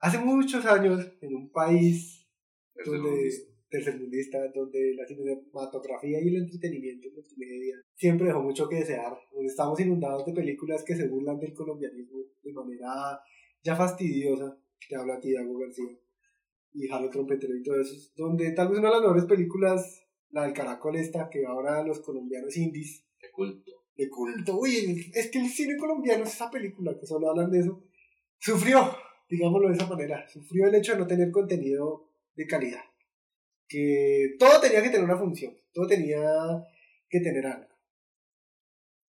Hace muchos años, en un país donde, tercermundista, donde la cinematografía y el entretenimiento multimedia siempre dejó mucho que desear, donde estamos inundados de películas que se burlan del colombianismo de manera ya fastidiosa, te habla a ti, Dago García, y Jalo Trompetero y todo eso, donde tal vez una de las mejores películas, la del Caracol esta, que ahora los colombianos indies, de culto. De culto, uy, es que el cine colombiano es esa película, que solo hablan de eso, sufrió digámoslo de esa manera, sufrió el hecho de no tener contenido de calidad. Que todo tenía que tener una función, todo tenía que tener algo.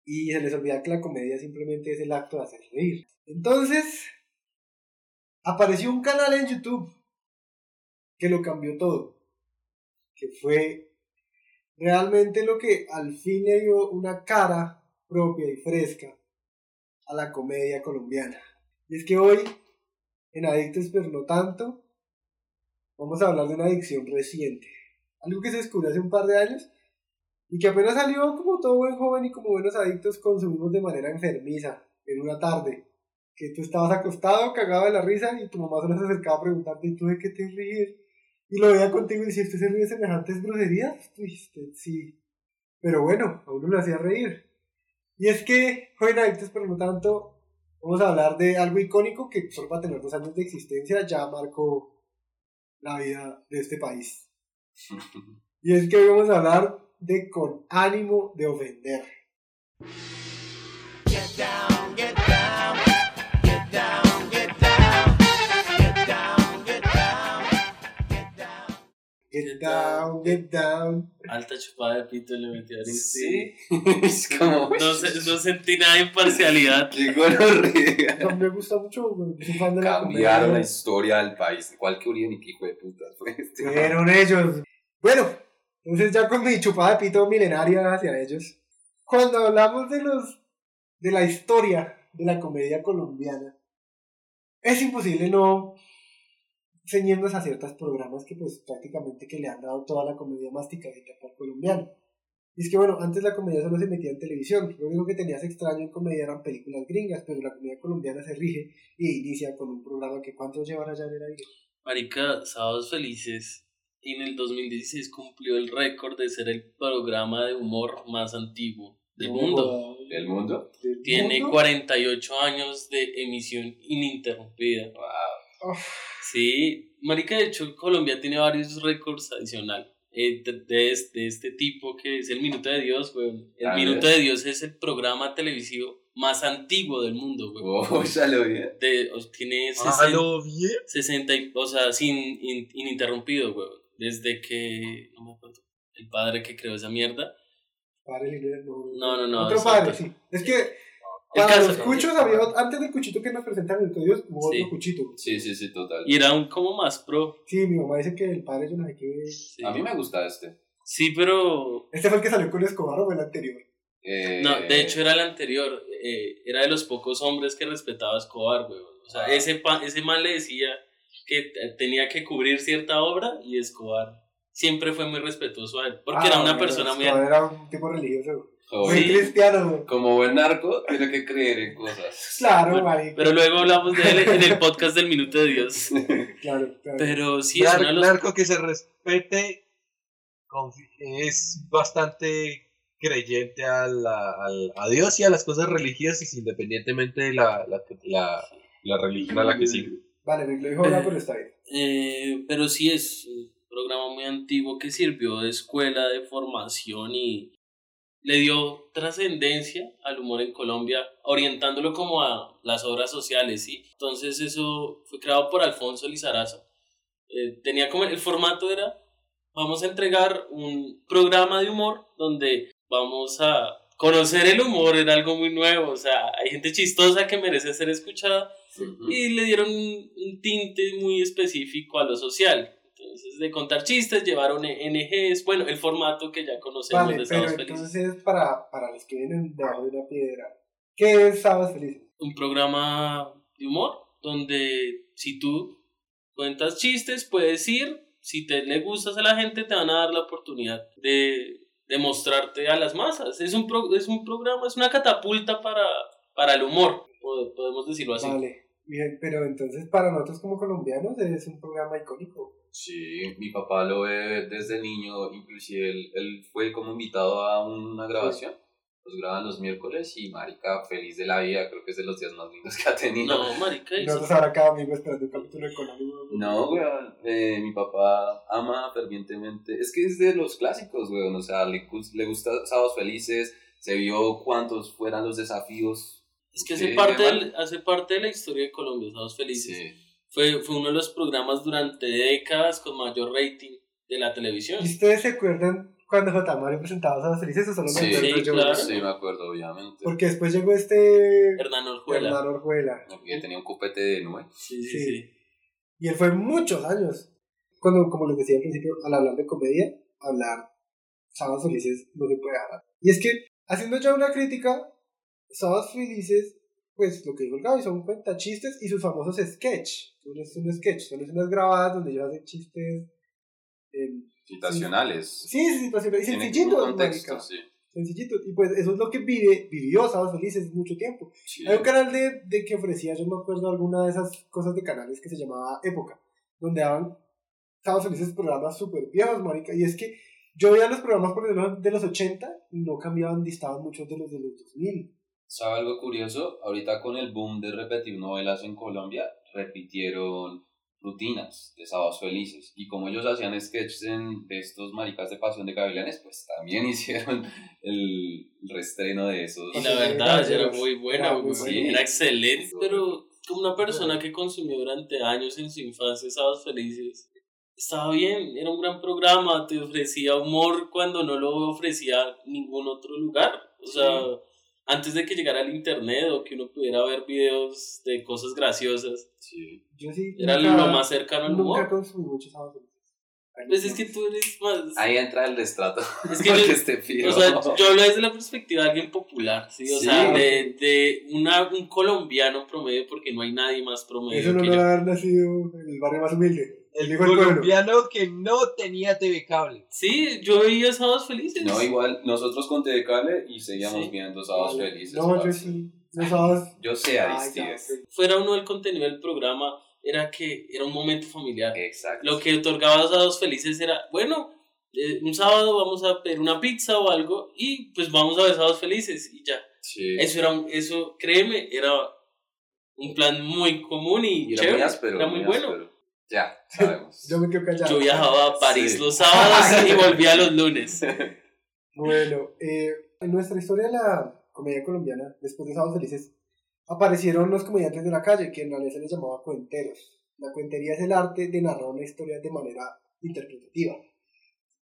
Y se les olvida que la comedia simplemente es el acto de hacer reír. Entonces, apareció un canal en YouTube que lo cambió todo. Que fue realmente lo que al fin le dio una cara propia y fresca a la comedia colombiana. Y es que hoy en adictos, pero no tanto, vamos a hablar de una adicción reciente. Algo que se descubrió hace un par de años y que apenas salió como todo buen joven y como buenos adictos consumimos de manera enfermiza en una tarde. Que tú estabas acostado, cagado de la risa y tu mamá se se acercaba a preguntarte, ¿y tú de qué te ríes? Y lo veía contigo y decía, ¿usted se ríe de semejantes groserías? Usted sí. Pero bueno, a uno le hacía reír. Y es que, joven adictos, pero no tanto, Vamos a hablar de algo icónico que solo para tener dos años de existencia ya marcó la vida de este país. y es que hoy vamos a hablar de con ánimo de ofender. Get down, get down. Alta chupada de pito le metió a Sí. es como. No, no sentí nada de imparcialidad. Qué gonorrea. No, me gusta mucho, güey. Soy fan de la Cambiaron comedia. la historia del país. Igual que Uribe y hijo de puta. fue este. Fueron ellos. Bueno, entonces ya con mi chupada de pito milenaria hacia ellos. Cuando hablamos de los de la historia de la comedia colombiana, es imposible no ceñirnos a ciertos programas que pues prácticamente que le han dado toda la comedia masticadita para el colombiano. Y es que bueno, antes la comedia solo se metía en televisión, lo único que tenías extraño en comedia eran películas gringas, pero la comedia colombiana se rige y inicia con un programa que cuántos llevará ya en el aire. Marica, Sábados Felices en el 2016 cumplió el récord de ser el programa de humor más antiguo del mundo. ¿Del mundo? ¿Del Tiene mundo? 48 años de emisión ininterrumpida. Wow. Uf. Sí, Marica, de hecho, Colombia tiene varios récords adicionales. eh, de, de este, de este tipo que es el Minuto de Dios, weón. El Ah, Minuto de Dios es el programa televisivo más antiguo del mundo, weón. Oh, ya lo vi. De- o- tiene Ah, 60, ¿Aló bien? 60 y- o sea, sin in- ininterrumpido, weón. Desde que, no me acuerdo, el padre que creó esa mierda. Padre no. No, no, no, Otro exacto. padre, sí. Es que para caso, los cuchos había, antes del cuchito que nos presentaron el Dios, hubo Sí. otro cuchito. Sí, sí, sí, total. Y era un como más pro. Sí, mi mamá dice que el padre yo no sé qué. Sí, A mí me gusta este. Sí, pero Este fue el que salió con Escobar o fue el anterior. Eh, No, de hecho era el anterior. eh, era de los pocos hombres que respetaba a Escobar, weón. O sea, Ah. ese, pa- ese man le decía que tenía que cubrir cierta obra y Escobar siempre fue muy respetuoso a él. Porque Ah, era una persona muy... Era un tipo religioso. Muy Sí. cristiano. Como buen narco, tiene que creer en cosas. Claro, Bueno, marica. Pero luego hablamos de él en el podcast del Minuto de Dios. Claro, claro. Pero sí, es Nar- de los... narco que se respete es bastante creyente a, la- al- a Dios y a las cosas religiosas independientemente de la, la, la, la religión a la que sigue. Vale, me lo dijo ahora, pero está bien. Eh, pero sí es un programa muy antiguo que sirvió de escuela de formación y le dio trascendencia al humor en Colombia, orientándolo como a las obras sociales, ¿sí? Entonces eso fue creado por Alfonso Lizarazo. Eh, tenía como el formato era, vamos a entregar un programa de humor donde vamos a conocer el humor, era algo muy nuevo, o sea, hay gente chistosa que merece ser escuchada y le dieron un, un tinte muy específico a lo social. Entonces, de contar chistes, llevaron NGs, bueno, el formato que ya conocemos Vale, de pero Sábados Felices. entonces, para, para los que vienen debajo de una piedra, ¿qué es Sábados Felices? Un programa de humor donde si tú cuentas chistes, puedes ir, si te le gustas a la gente, te van a dar la oportunidad de, de mostrarte a las masas. Es un, pro- es un programa, es una catapulta para, para el humor, pod- podemos decirlo así. Vale. Bien, pero entonces para nosotros como colombianos es un programa icónico. Sí, mi papá lo ve desde niño, inclusive él, él fue como invitado a una grabación. Los graban los miércoles y marica, feliz de la vida, creo que es de los días más lindos que ha tenido. No, marica, Y nosotros ahora cada domingo esperando un capítulo económico. No, weón, eh, mi papá ama fervientemente, es que es de los clásicos, weón, o sea, le, le gusta Sábados Felices, se vio cuántos fueran los desafíos. es que Sí, hace parte, del- hace parte de la historia de Colombia, Estados Felices. Sí, Fue, fue uno de los programas durante décadas con mayor rating de la televisión. ¿Y ustedes se acuerdan cuando J. Mario presentaba a los felices o solo me sí, acuerdo sí, yo? claro. sí, me acuerdo, obviamente. Porque después llegó este Hernán Orjuela. Hernán Orjuela. Que tenía un cupete de nube. Sí, sí, Sí. sí. Y él fue muchos años. Cuando, como les decía al principio, al hablar de comedia, hablar sábados felices no se puede dejar. Y es que, haciendo ya una crítica, sábados felices, pues lo que dijo el Gaby, son cuentachistes y sus famosos sketch. Son un sketch, son escenas grabadas donde ellos hacen chistes. en- Citacionales. Sí, sí. Y sencillitos, contexto, sí. Sencillitos. Y pues eso es lo que vive, vivió Sábados Felices mucho tiempo. Sí. Hay un canal de, de que ofrecía, yo me acuerdo, alguna de esas cosas de canales que se llamaba Época, donde daban Sábados Felices programas súper viejos, marica. Y es que yo veía los programas por de los 80 y no cambiaban, distaban muchos de los de los 2000. ¿Sabe algo curioso? Ahorita con el boom de repetir novelas en Colombia, repitieron rutinas de Sábados Felices. Y como ellos hacían sketches en, de estos maricas de Pasión de Gavilanes, pues también hicieron el restreno de esos. Y la Sí, verdad, era- era muy buena, era muy buena. era excelente. Pero como una persona que consumió durante años en su infancia Sábados Felices, estaba bien, era un gran programa, te ofrecía humor cuando no lo ofrecía ningún otro lugar. O sea, antes de que llegara el internet o que uno pudiera ver videos de cosas graciosas, Sí. Yo sí. era nunca- lo más cercano al Nunca humor. consumí muchos Sábados Felices. Pues es que tú eres más... Ahí entra el destrato. Es que yo- este. O sea, yo hablo desde la perspectiva de alguien popular, ¿sí? O Sí. sea, de, de una, un colombiano promedio, porque no hay nadie más promedio Eso no que lo yo. haber nacido en el barrio más humilde. El pueblo. colombiano que no tenía TV cable. Sí, yo veía Sábados Felices. No, igual, nosotros con TV Cable y seguíamos Sí. viendo Sábados Vale. Felices. No, yo sí. Los sábados. Yo sé, Ay, Aristides. Fuera uno del contenido del programa, era que era un momento familiar. Exacto. Lo que otorgaba Sábados Felices era, bueno, eh, un sábado vamos a pedir una pizza o algo y pues vamos a ver Sábados Felices y ya. Sí. Eso era, un- eso, créeme, era un plan muy común y, Y era chévere. muy áspero. era muy bueno. áspero. Ya, sabemos. Yo me quedo callado. Yo viajaba a París Sí. los sábados y volvía los lunes. Bueno, eh, en nuestra historia de la comedia colombiana, después de Sábados Felices, aparecieron los comediantes de la calle, que en realidad se les llamaba cuenteros. La cuentería es el arte de narrar una historia de manera interpretativa.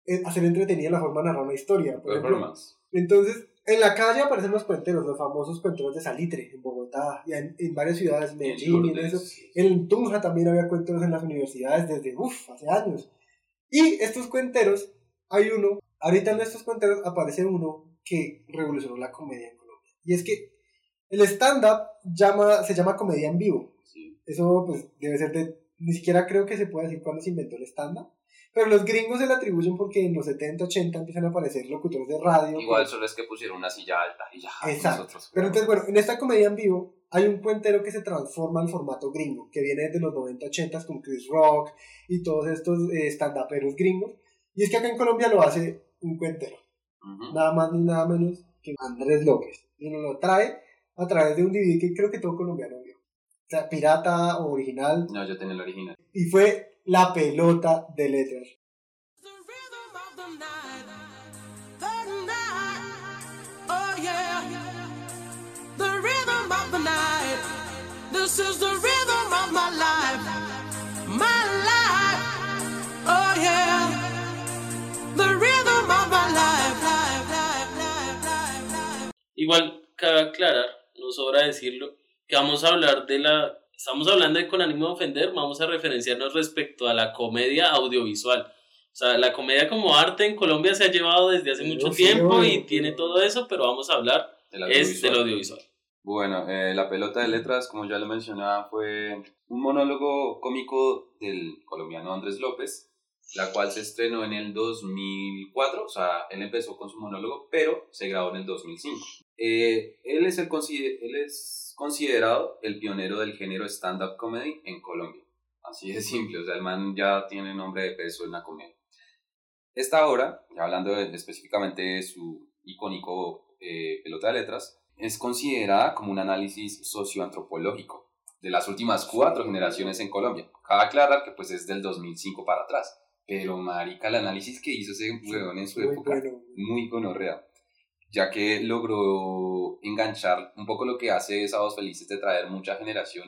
Es hacer entretenida la forma de narrar una historia. Por ejemplo, entonces, en la calle aparecen los cuenteros, los famosos cuenteros de Salitre, en Bogotá, y en, en varias ciudades, Medellín y en eso. En Tunja también había cuenteros en las universidades desde, uff, hace años. Y estos cuenteros, hay uno, ahorita en estos cuenteros aparece uno que revolucionó la comedia en Colombia. Y es que el stand-up llama, se llama comedia en vivo. Sí. Eso pues debe ser de, ni siquiera creo que se pueda decir cuándo se inventó el stand-up. Pero los gringos se le atribuyen porque en los 70, 80 empiezan a aparecer locutores de radio. Igual que- solo es que pusieron una silla alta y ya. Exacto. nosotros- Pero entonces, bueno, en esta comedia en vivo hay un cuentero que se transforma al formato gringo, que viene desde los 90, 80 con Chris Rock y todos estos eh, stand-uperos gringos. Y es que acá en Colombia lo hace un cuentero, Ujú. nada más ni nada menos que Andrés López. Y nos lo trae a través de un DVD que creo que todo colombiano vio. O sea, pirata o original. No, yo tenía el original. Y fue La Pelota de Letras. Igual, cabe aclarar, no sobra decirlo, que vamos a hablar de la... Estamos hablando de con ánimo de ofender, vamos a referenciarnos respecto a la comedia audiovisual. O sea, la comedia como arte en Colombia se ha llevado desde hace mucho sí, tiempo y tiene todo eso, pero vamos a hablar del es del audiovisual. audiovisual. Bueno, eh, La Pelota de Letras, como ya lo mencionaba, fue un monólogo cómico del colombiano Andrés López, la cual se estrenó en el 2004, o sea, él empezó con su monólogo, pero se grabó en el 2005. Eh, él, es el él es considerado el pionero del género stand-up comedy en Colombia. Así de simple, o sea, el man ya tiene nombre de peso en la comedia. Esta obra, ya hablando de- específicamente de su icónico eh, pelota de letras, es considerada como un análisis socioantropológico de las últimas cuatro generaciones en Colombia. Cabe aclarar que pues es del 2005 para atrás. Pero marica, el análisis que hizo ese huevón en su Muy época, bueno. muy gonorrea. Ya que logró enganchar un poco lo que hace Sábados Felices de traer mucha generación,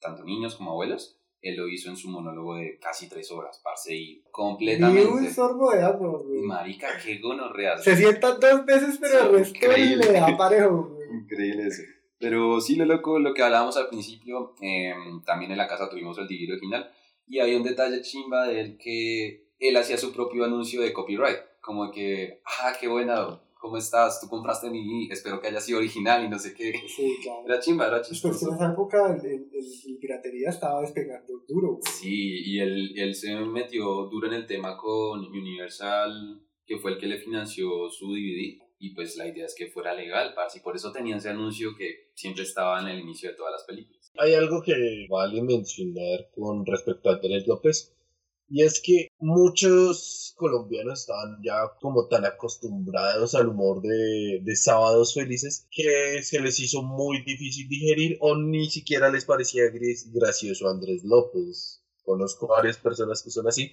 tanto niños como abuelos. Él lo hizo en su monólogo de casi tres horas, parce, y Ni un completamente. sorbo de agua, güey. Marica, qué gonorrea. Se sientan dos veces, pero el resto le da parejo, güey. Increíble eso. Pero sí, lo loco, lo que hablábamos al principio, eh, también en la casa tuvimos el DVD original y había un detalle chimba de él que él hacía su propio anuncio de copyright, como que, ah, qué buena, ¿cómo estás? Tú compraste mi, espero que haya sido original y no sé qué. Sí, claro. Era chimba, era Pues en chistoso. esa época el, el, el- el piratería estaba despegando duro, güey. Sí, y él, él se metió duro en el tema con Universal, que fue el que le financió su DVD. Y pues la idea es que fuera legal, parce, y por eso tenía ese anuncio que siempre estaba en el inicio de todas las películas. Hay algo que vale mencionar con respecto a Andrés López y es que muchos colombianos estaban ya como tan acostumbrados al humor de, de sábados felices que se les hizo muy difícil digerir o ni siquiera les parecía gracioso Andrés López. Conozco varias personas que son así,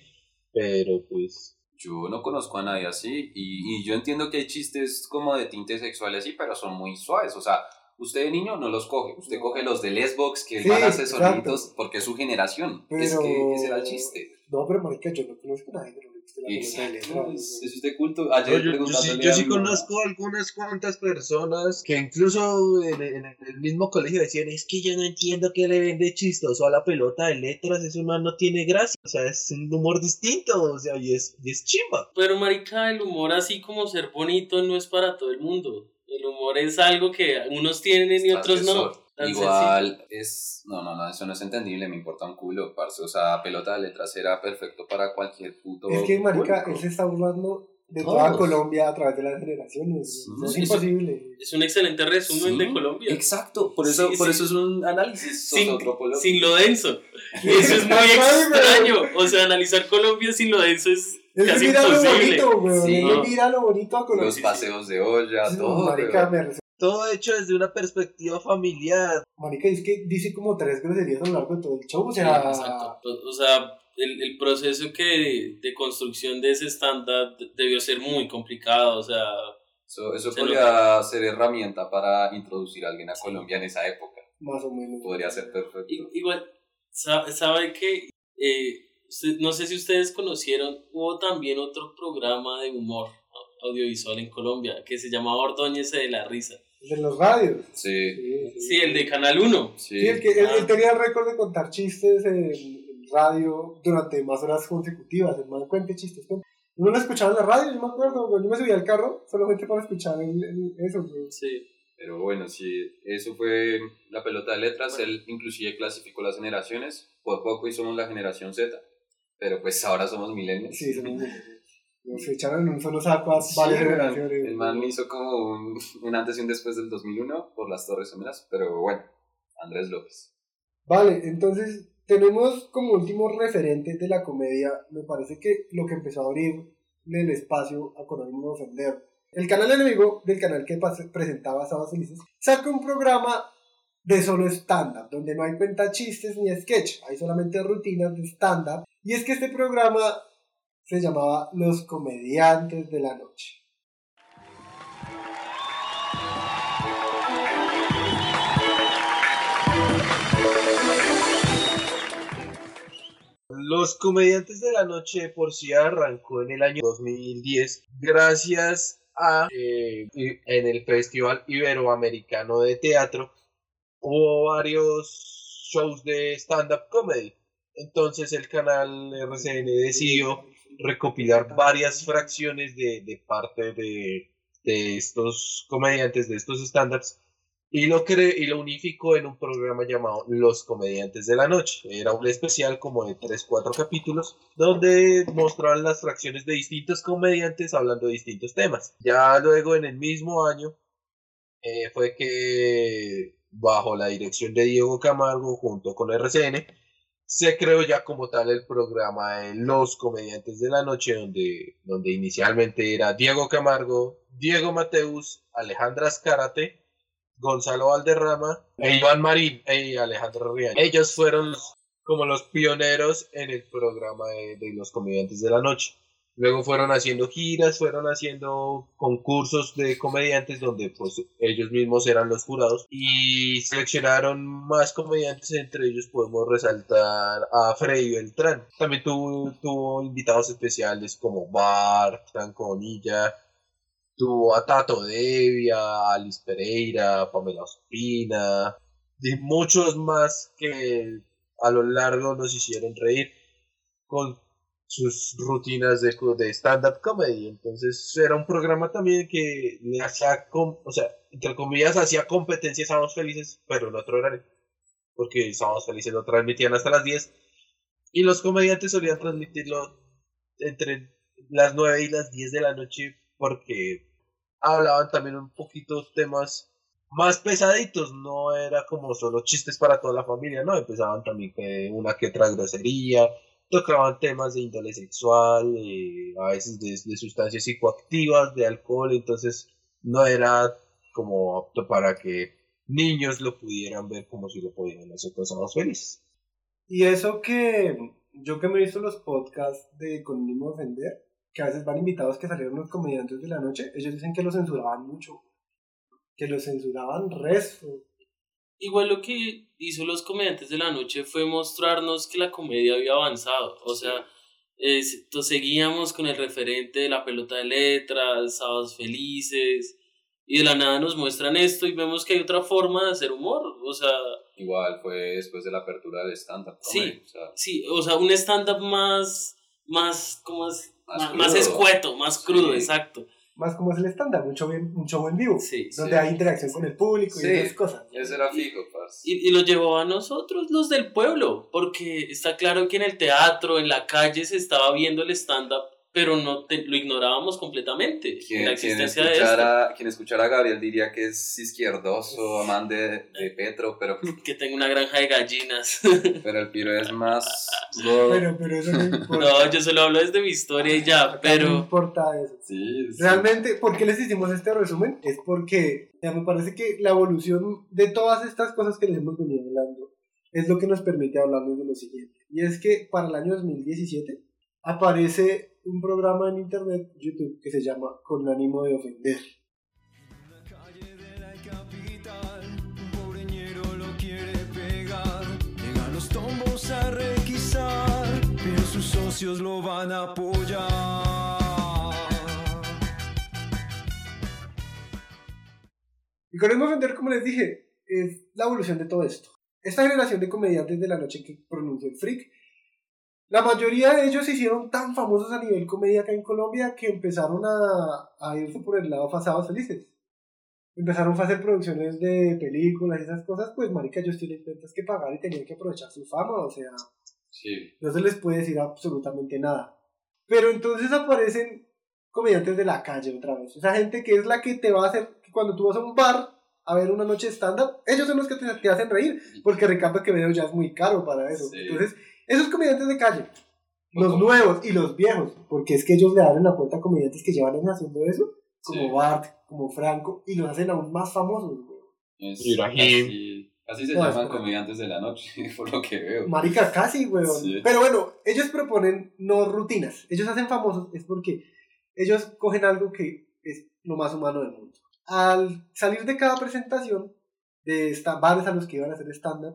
pero pues Yo no conozco a nadie así y, y yo entiendo que hay chistes como de tinte sexual así, pero son muy suaves. O sea, usted de niño no los coge, usted coge los del Xbox que Sí, van a hacer soniditos porque es su generación. Es Pero- que ese era el chiste. No, pero marica, yo no conozco a nadie que de Exacto, es, es usted culto. Ayer yo, yo sí, yo a sí mi mamá. conozco algunas cuantas personas que incluso en, en el mismo colegio decían, es que yo no entiendo qué le vende chistoso a la pelota de letras, eso no, no tiene gracia, o sea, es un humor distinto, o sea, y es, y es chimba. Pero marica, el humor así como ser bonito no es para todo el mundo. El humor es algo que unos tienen y otros no. Tan Igual es. No, no, no, eso no es entendible, me importa un culo, parce. O sea, pelota de letras era perfecto para cualquier puto. Es que, marica, él se está burlando de Todos. toda Colombia a través de las generaciones. Sí, es sí, imposible. Es un excelente resumen Sí, de Colombia. Exacto, por eso, Sí, por sí. eso es un análisis Sin, socioantropológico. sin lo denso. Y eso es muy extraño. O sea, analizar Colombia sin lo denso es Es casi mira lo imposible. bonito, güey. Sí. Él mira lo bonito a Colombia. Los paseos de olla, Sí, todo. marica, weón. me resulta- Todo hecho desde una perspectiva familiar. marica, es que dice como tres groserías a lo largo de todo el show. O Sí, sea, exacto. O sea, el, el proceso que de construcción de ese estándar debió ser muy complicado. O sea, Eso, eso Se podría ser herramienta para introducir a alguien a Colombia en esa época. más o menos. Podría ser perfecto. igual, sa- sabe que, eh, no sé si ustedes conocieron, hubo también otro programa de humor audiovisual en Colombia que se llamaba Ordóñez de la Risa. El de los radios. Sí, Sí, Sí, el de Canal 1. sí. Sí, el que él, Ah. él tenía el récord de contar chistes en, en radio durante más horas consecutivas. El man cuente chistes. cuente. Uno lo escuchaba en la radio, yo me acuerdo. Yo me subía al carro solamente para escuchar el, el- eso. güey. Sí. Pero bueno, sí, eso fue la pelota de letras. Él inclusive clasificó las generaciones. Por poco y somos la generación Z. Pero pues ahora somos millennials. Sí, somos muy- Nos echaron en un solo saco a Sí, varias güey. generaciones. El man hizo como un, un antes y un después del 2001 por las Torres Gemelas. Pero bueno, Andrés López. Vale, entonces tenemos como último referente de la comedia, me parece que lo que empezó a abrir el espacio a Coronimo Ofender. El canal enemigo del canal que presentaba Sábados Felices saca un programa de solo stand-up, donde no hay cuenta chistes ni sketch, hay solamente rutinas de stand-up. Y es que este programa se llamaba Los Comediantes de la Noche. Los comediantes de la noche por sí arrancó en el año 2010 gracias a eh, en el Festival Iberoamericano de Teatro hubo varios shows de stand-up comedy. Entonces el canal RCN decidió recopilar varias fracciones de, de parte de, de estos comediantes, de estos stand-ups, y lo, unificó en un programa llamado Los Comediantes de la Noche. Era un especial como de 3-4 capítulos donde mostraban las fracciones de distintos comediantes hablando de distintos temas. Ya luego en el mismo año eh, fue que bajo la dirección de Diego Camargo junto con RCN se creó ya como tal el programa de Los Comediantes de la Noche donde, donde inicialmente era Diego Camargo, Diego Mateus, Alejandra Escárate, Gonzalo Valderrama e Iván Marín y Alejandro Rial. Ellos fueron como los pioneros en el programa de, los comediantes de la noche. Luego fueron haciendo giras, fueron haciendo concursos de comediantes donde pues ellos mismos eran los jurados y seleccionaron más comediantes, entre ellos podemos resaltar a Freddy Beltrán. También tuvo, tuvo invitados especiales como Bart, Franco Bonilla, tuvo a Tato Devia, a Alice Pereira, Pamela Ospina, y muchos más que a lo largo nos hicieron reír con sus rutinas de, de stand-up comedy. Entonces era un programa también que le hacía, o sea, entre comillas, hacía competencia a Sábados Felices, pero en otro horario. Porque Sábados Felices lo transmitían hasta las 10 y los comediantes solían transmitirlo entre las 9 y las 10 de la noche porque hablaban también un poquito temas más pesaditos, no era como solo chistes para toda la familia, no, empezaban también una que otra grosería, tocaban temas de índole sexual, eh, a veces de, de sustancias psicoactivas, de alcohol, entonces no era como apto para que niños lo pudieran ver como si lo pudieran hacer Sábados Felices. Y eso que yo que me he visto los podcasts de Con ánimo de ofender, que a veces van invitados que salieron los comediantes de la noche, ellos dicen que lo censuraban mucho, que lo censuraban resto. Igual lo que hizo los comediantes de la noche fue mostrarnos que la comedia había avanzado. O sea, es- seguíamos con el referente de la pelota de letras, sábados felices, y de la nada nos muestran esto y vemos que hay otra forma de hacer humor. O sea, Igual fue después de la apertura del stand-up Sí. o sea, sí, o sea, un stand-up más, más, ¿cómo es? Más escueto, más crudo, Sí. exacto. Más como es el estándar, un show, en, un show en vivo, Sí. donde sí. hay interacción con el público Sí. y esas cosas. ese era fijo. Y, y lo llevó a nosotros, los del pueblo, porque está claro que en el teatro, en la calle se estaba viendo el stand-up, pero no te- lo ignorábamos completamente. Quien, la quien existencia de esto. escuchara, quien escuchara a Gabriel diría que es izquierdoso, amante de, de Petro, pero, Que tengo una granja de gallinas. pero el piro es más. Pero, pero eso no importa. no, yo solo hablo desde mi historia y ya, Acá No pero importa eso. Sí, sí. Realmente, ¿por qué les hicimos este resumen? Es porque ya me parece que la evolución de todas estas cosas que les hemos venido hablando es lo que nos permite hablarnos de lo siguiente. Y es que para el año 2017 aparece un programa en internet, YouTube, que se llama Con ánimo de ofender. tombos a requisar, pero sus. Y con ofender, como les dije, es la evolución de todo esto. Esta generación de comediantes de la noche que pronunció el freak, la mayoría de ellos se hicieron tan famosos a nivel comedia acá en Colombia que empezaron a, a irse por el lado pasados felices. Empezaron a hacer producciones de películas y esas cosas, pues marica, ellos tienen cuentas que pagar y tenían que aprovechar su fama, o sea, Sí, no se les puede decir absolutamente nada. Pero entonces aparecen comediantes de la calle otra vez. Esa gente que es la que te va a hacer, que cuando tú vas a un bar a ver una noche de stand-up, ellos son los que te, te hacen reír, porque Ricardo Quevedo ya es muy caro para eso. Sí. Entonces, esos comediantes de calle, los nuevos y los viejos, porque es que ellos le abren la puerta a comediantes que llevan haciendo eso, como Sí. Bart, como Franco, y los hacen aún más famosos. güey. es Ibrahim. Así, así se No, llaman es- comediantes de la noche, por lo que veo. Marica, casi, weón. Sí. Pero bueno, ellos proponen no rutinas. Ellos hacen famosos es porque ellos cogen algo que es lo más humano del mundo. Al salir de cada presentación de bares a los que iban a hacer estándar,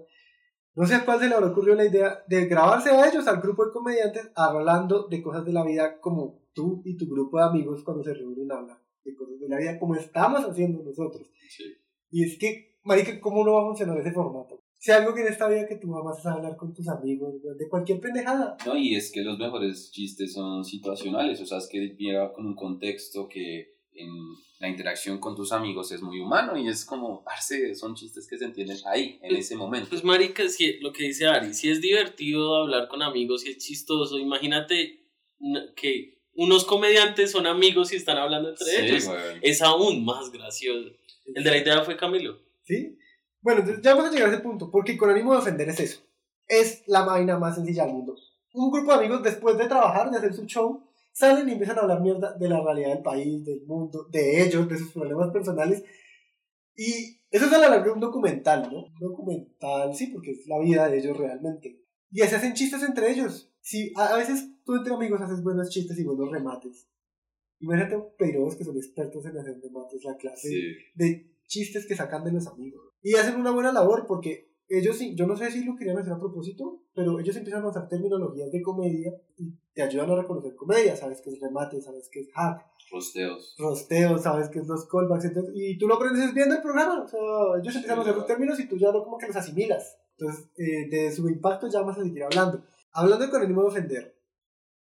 no sé a cuál se le habrá ocurrido la idea de grabarse a ellos, al grupo de comediantes, hablando de cosas de la vida como tú y tu grupo de amigos cuando se reúnen a hablar de cosas de la vida como estamos haciendo nosotros. Sí. Y es que, marica, ¿cómo no va a funcionar ese formato? Si algo que en esta vida que tú amas es hablar con tus amigos, de cualquier pendejada. No, y es que los mejores chistes son situacionales, o sea, es que llega con un contexto que en la interacción con tus amigos es muy humano y es como, parce, son chistes que se entienden ahí, en ese momento. Pues marica, si, lo que dice Ari, si es divertido hablar con amigos, si es chistoso, imagínate que unos comediantes son amigos y están hablando entre Sí, ellos. Es aún más gracioso. El de la idea fue Camilo. ¿Sí? Bueno, ya vamos a llegar a ese punto, porque con ánimo de ofender es eso. Es la vaina más sencilla del mundo. Un grupo de amigos, después de trabajar, de hacer su show, salen y empiezan a hablar mierda de la realidad del país, del mundo, de ellos, de sus problemas personales. Y eso es a la larga de un documental, ¿no? Un documental, sí, porque es la vida de ellos realmente. Y se hacen chistes entre ellos. Sí, a, veces tú entre amigos haces buenos chistes y buenos remates. Imagínate peros que son expertos en hacer remates, la clase Sí. de chistes que sacan de los amigos. Y hacen una buena labor porque ellos, sí- yo no sé si lo querían hacer a propósito, pero ellos empiezan a usar terminologías de comedia y te ayudan a reconocer comedia. Sabes que es remate, sabes que es hack, Rosteos. rosteo, sabes que es los callbacks, entonces- y tú lo aprendes viendo el programa. O sea, ellos empiezan a usar los términos y tú ya no como que los asimilas. Entonces, eh, de su impacto ya vas a seguir hablando. Hablando con ánimo de ofender,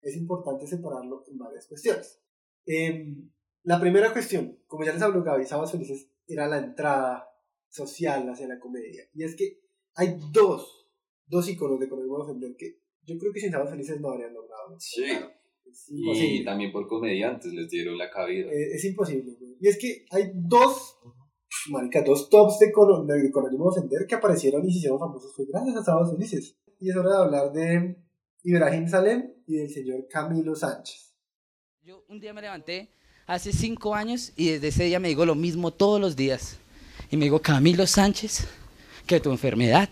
es importante separarlo en varias cuestiones. Em, la primera cuestión, como ya les habló Gaby, Sábados Felices era la entrada social hacia la comedia. Y es que hay dos, dos iconos de con ánimo de ofender que yo creo que sin Sábados Felices no habrían logrado. Sí. Es Y también por comediantes les dieron la cabida. Eh, es imposible, güey. Y es que hay dos, marica, dos tops de, con, de, de ofender que aparecieron y se hicieron famosos. Fue gracias a Sábados Felices. Y es hora de hablar de Ibrahim Salem y del señor Camilo Sánchez. Yo un día me levanté hace cinco años y desde ese día me digo lo mismo todos los días. Y me digo, Camilo Sánchez, que tu enfermedad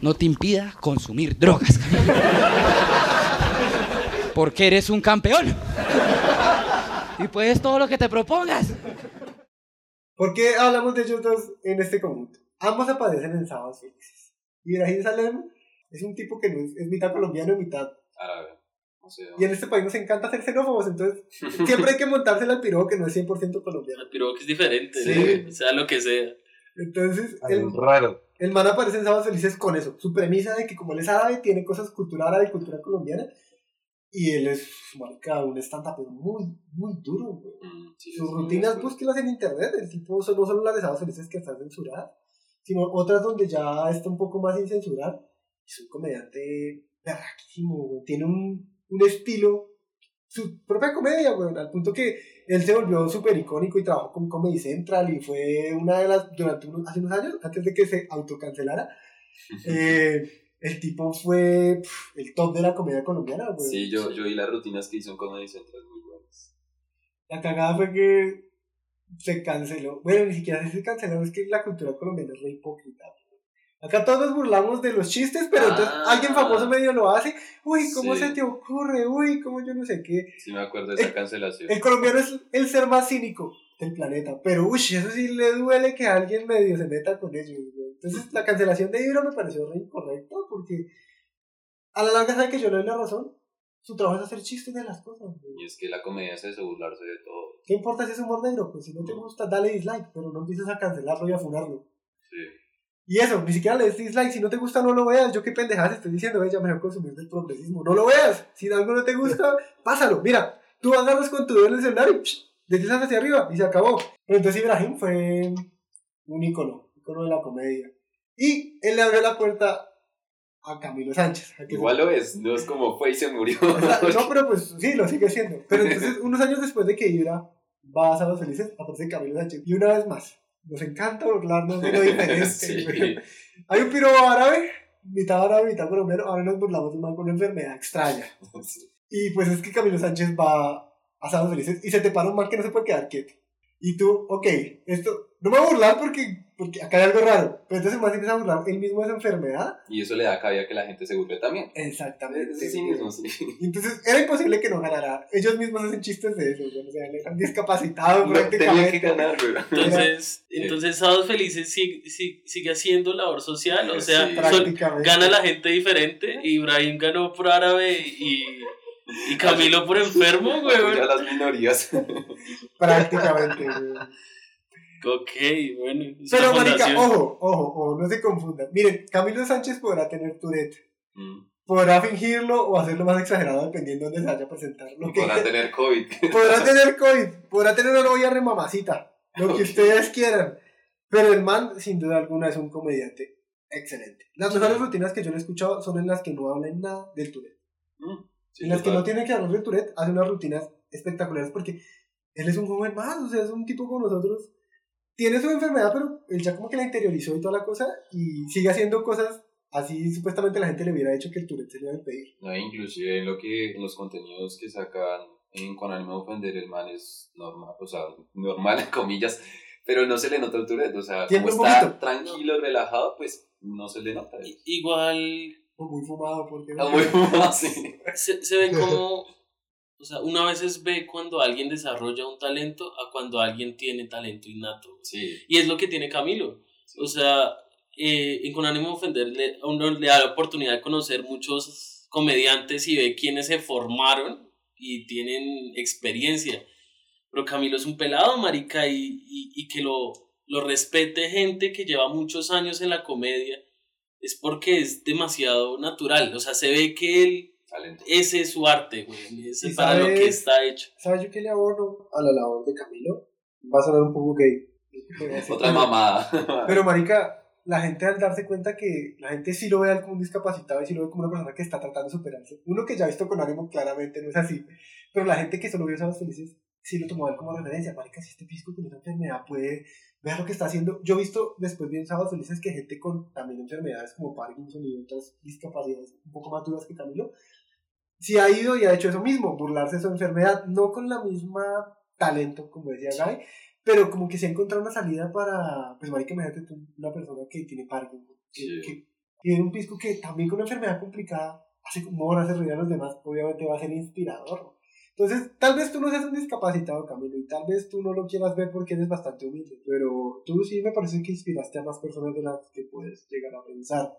no te impida consumir drogas. Porque eres un campeón. Y puedes todo lo que te propongas. ¿Por qué hablamos de ellos dos en este conjunto? Ambos aparecen en Sábados Felices. Ibrahim Salem es un tipo que no es, es mitad colombiano y mitad. Árabe. O sea, Y en este país nos encanta ser xenófobos, entonces siempre hay que montársela al piro que no es 100% colombiano. El pirobo que es diferente, Sí. ¿no? sea lo que sea. Entonces, el, raro. El man aparece en Sábados Felices con eso, su premisa de que como él es árabe, tiene cosas cultura árabe y cultura colombiana, y él es, marica, un stand-up muy, muy duro, güey. mm, sí, Sus sí, rutinas, sí. búsquelas en internet, el tipo son- no solo las de Sábados Felices que están censuradas, sino otras donde ya está un poco más sin censurar, es un comediante berraquísimo, güey. tiene un, un estilo, su propia comedia, güey, al punto que él se volvió súper icónico y trabajó con Comedy Central y fue una de las, durante unos, hace unos años, antes de que se autocancelara, eh, el tipo fue el top de la comedia colombiana, güey. Sí, yo, yo vi las rutinas que hizo en Comedy Central muy buenas. La cagada fue que se canceló. Bueno, ni siquiera se canceló, es que la cultura colombiana es re hipócrita. Acá todos nos burlamos de los chistes, pero entonces Ah. alguien famoso medio lo hace. Uy, ¿cómo Sí. se te ocurre? Uy, ¿cómo yo no sé qué? Sí me acuerdo de esa Eh, cancelación. El colombiano es el ser más cínico del planeta, pero uy, eso sí le duele que alguien medio se meta con ellos. güey. Entonces la cancelación de Ibra me pareció re incorrecta porque a la larga sabe que yo le doy la razón. Su trabajo es hacer chistes de las cosas. güey. Y es que la comedia es eso, burlarse de todo. ¿Qué importa si es humor negro? Pues si no te gusta, dale dislike, pero no empieces a cancelarlo y a funarlo. Sí. Y eso, ni siquiera le des dislike, si no te gusta no lo veas, yo qué pendejadas estoy diciendo, ella mejor consumir del progresismo, no lo veas, si algo no te gusta, pásalo, mira, tú agarras con tu dedo en el celular y psh, deslizas hacia arriba y se acabó. Pero entonces Ibrahim fue un ícono, ícono de la comedia. Y él le abrió la puerta a Camilo Sánchez. a Igual lo es, no es como fue y se murió. O sea, no, pero pues sí, lo sigue siendo. Pero entonces, unos años después de que Ibra va a Sábados Felices, aparece Camilo Sánchez. Y una vez más, nos encanta burlarnos de lo diferente. Sí. Hay un piro árabe, mitad árabe, mitad colombiano. Ahora nos burlamos de un man con una enfermedad extraña. Y pues es que Camilo Sánchez va a Sábados Felices y se te para un man que no se puede quedar quieto. Y tú, ok, esto, no me voy a burlar porque, porque acá hay algo raro. Pero entonces se empieza a burlar él mismo de esa enfermedad. Y eso le da cabida a que la gente se burle también. Exactamente. Sí, sí, mismo, sí. Y entonces era imposible que no ganara. Ellos mismos hacen chistes de eso. güey. O sea, le han discapacitado No, tenía que prácticamente. ganar, güey. Entonces, Sí. entonces Sábados Felices sigue, sigue, sigue haciendo labor social, o sea, Sí. son- prácticamente. gana la gente diferente. Ibrahim ganó por árabe y, y Camilo por enfermo, güey. a las minorías. Prácticamente. güey. Ok, bueno. Pero, marica, ojo, ojo, ojo, no se confundan. Miren, Camilo Sánchez podrá tener Tourette. Mm. podrá fingirlo o hacerlo más exagerado dependiendo de dónde se vaya a presentar. Lo Y que- podrá tener COVID. podrá tener COVID, podrá tener una novia remamacita, lo que ustedes quieran. Pero el man, sin duda alguna, es un comediante excelente. Las mejores rutinas que yo le he escuchado son en las que no hablan nada del Tourette. Mm, sí, en las que no tienen que hablar del Tourette, hace unas rutinas espectaculares porque él es un joven más, o sea, es un tipo como nosotros. Tiene su enfermedad, pero él ya como que la interiorizó y toda la cosa y sigue haciendo cosas así supuestamente la gente le hubiera dicho que el Tourette se le iba a impedir. No, inclusive en lo que en los contenidos que sacan en con ánimo de ofender el man es normal, o sea, normal en comillas, pero no se le nota el Tourette, o sea, Tiene como está poquito. tranquilo, relajado, pues no se le nota. Igual O muy fumado porque... Está muy así. se, se ve como, o sea, una vez ve cuando alguien desarrolla un talento a cuando alguien tiene talento innato. Sí, Y es lo que tiene Camilo. sí. O sea, eh, en con ánimo de ofenderle, a uno le da la oportunidad de conocer muchos comediantes y ve quiénes se formaron y tienen experiencia. Pero Camilo es un pelado, marica, y, y, y que lo, lo respete gente que lleva muchos años en la comedia es porque es demasiado natural. O sea, se ve que él, talento. ese es su arte, güey. Ese es para lo que está hecho. ¿Sabes yo qué le abono a la labor de Camilo? Va a sonar un poco gay. Otra mamada. Pero, marica, la gente al darse cuenta que la gente sí lo ve a como un discapacitado y sí lo ve como una persona que está tratando de superarse. Uno que ya ha visto con ánimo claramente no es así. Pero la gente que solo vio Sábados Felices sí lo tomó él como referencia. Marica, si este pisco con esa enfermedad puede ver lo que está haciendo. Yo he visto después bien Sábados Felices que gente con también enfermedades como Parkinson y otras discapacidades un poco más duras que Camilo, sí ha ido y ha hecho eso mismo, burlarse de su enfermedad, no con la misma talento, como decía Guy, pero como que se ha encontrado una salida para, pues marica, imagínate tú, una persona que tiene Parkinson, Sí. que tiene un pisco que también con una enfermedad complicada hace humor, hace reír a los demás, obviamente va a ser inspirador. Entonces, tal vez tú no seas un discapacitado, Camilo, y tal vez tú no lo quieras ver porque eres bastante humilde, pero tú sí me parece que inspiraste a más personas de las que puedes llegar a pensar.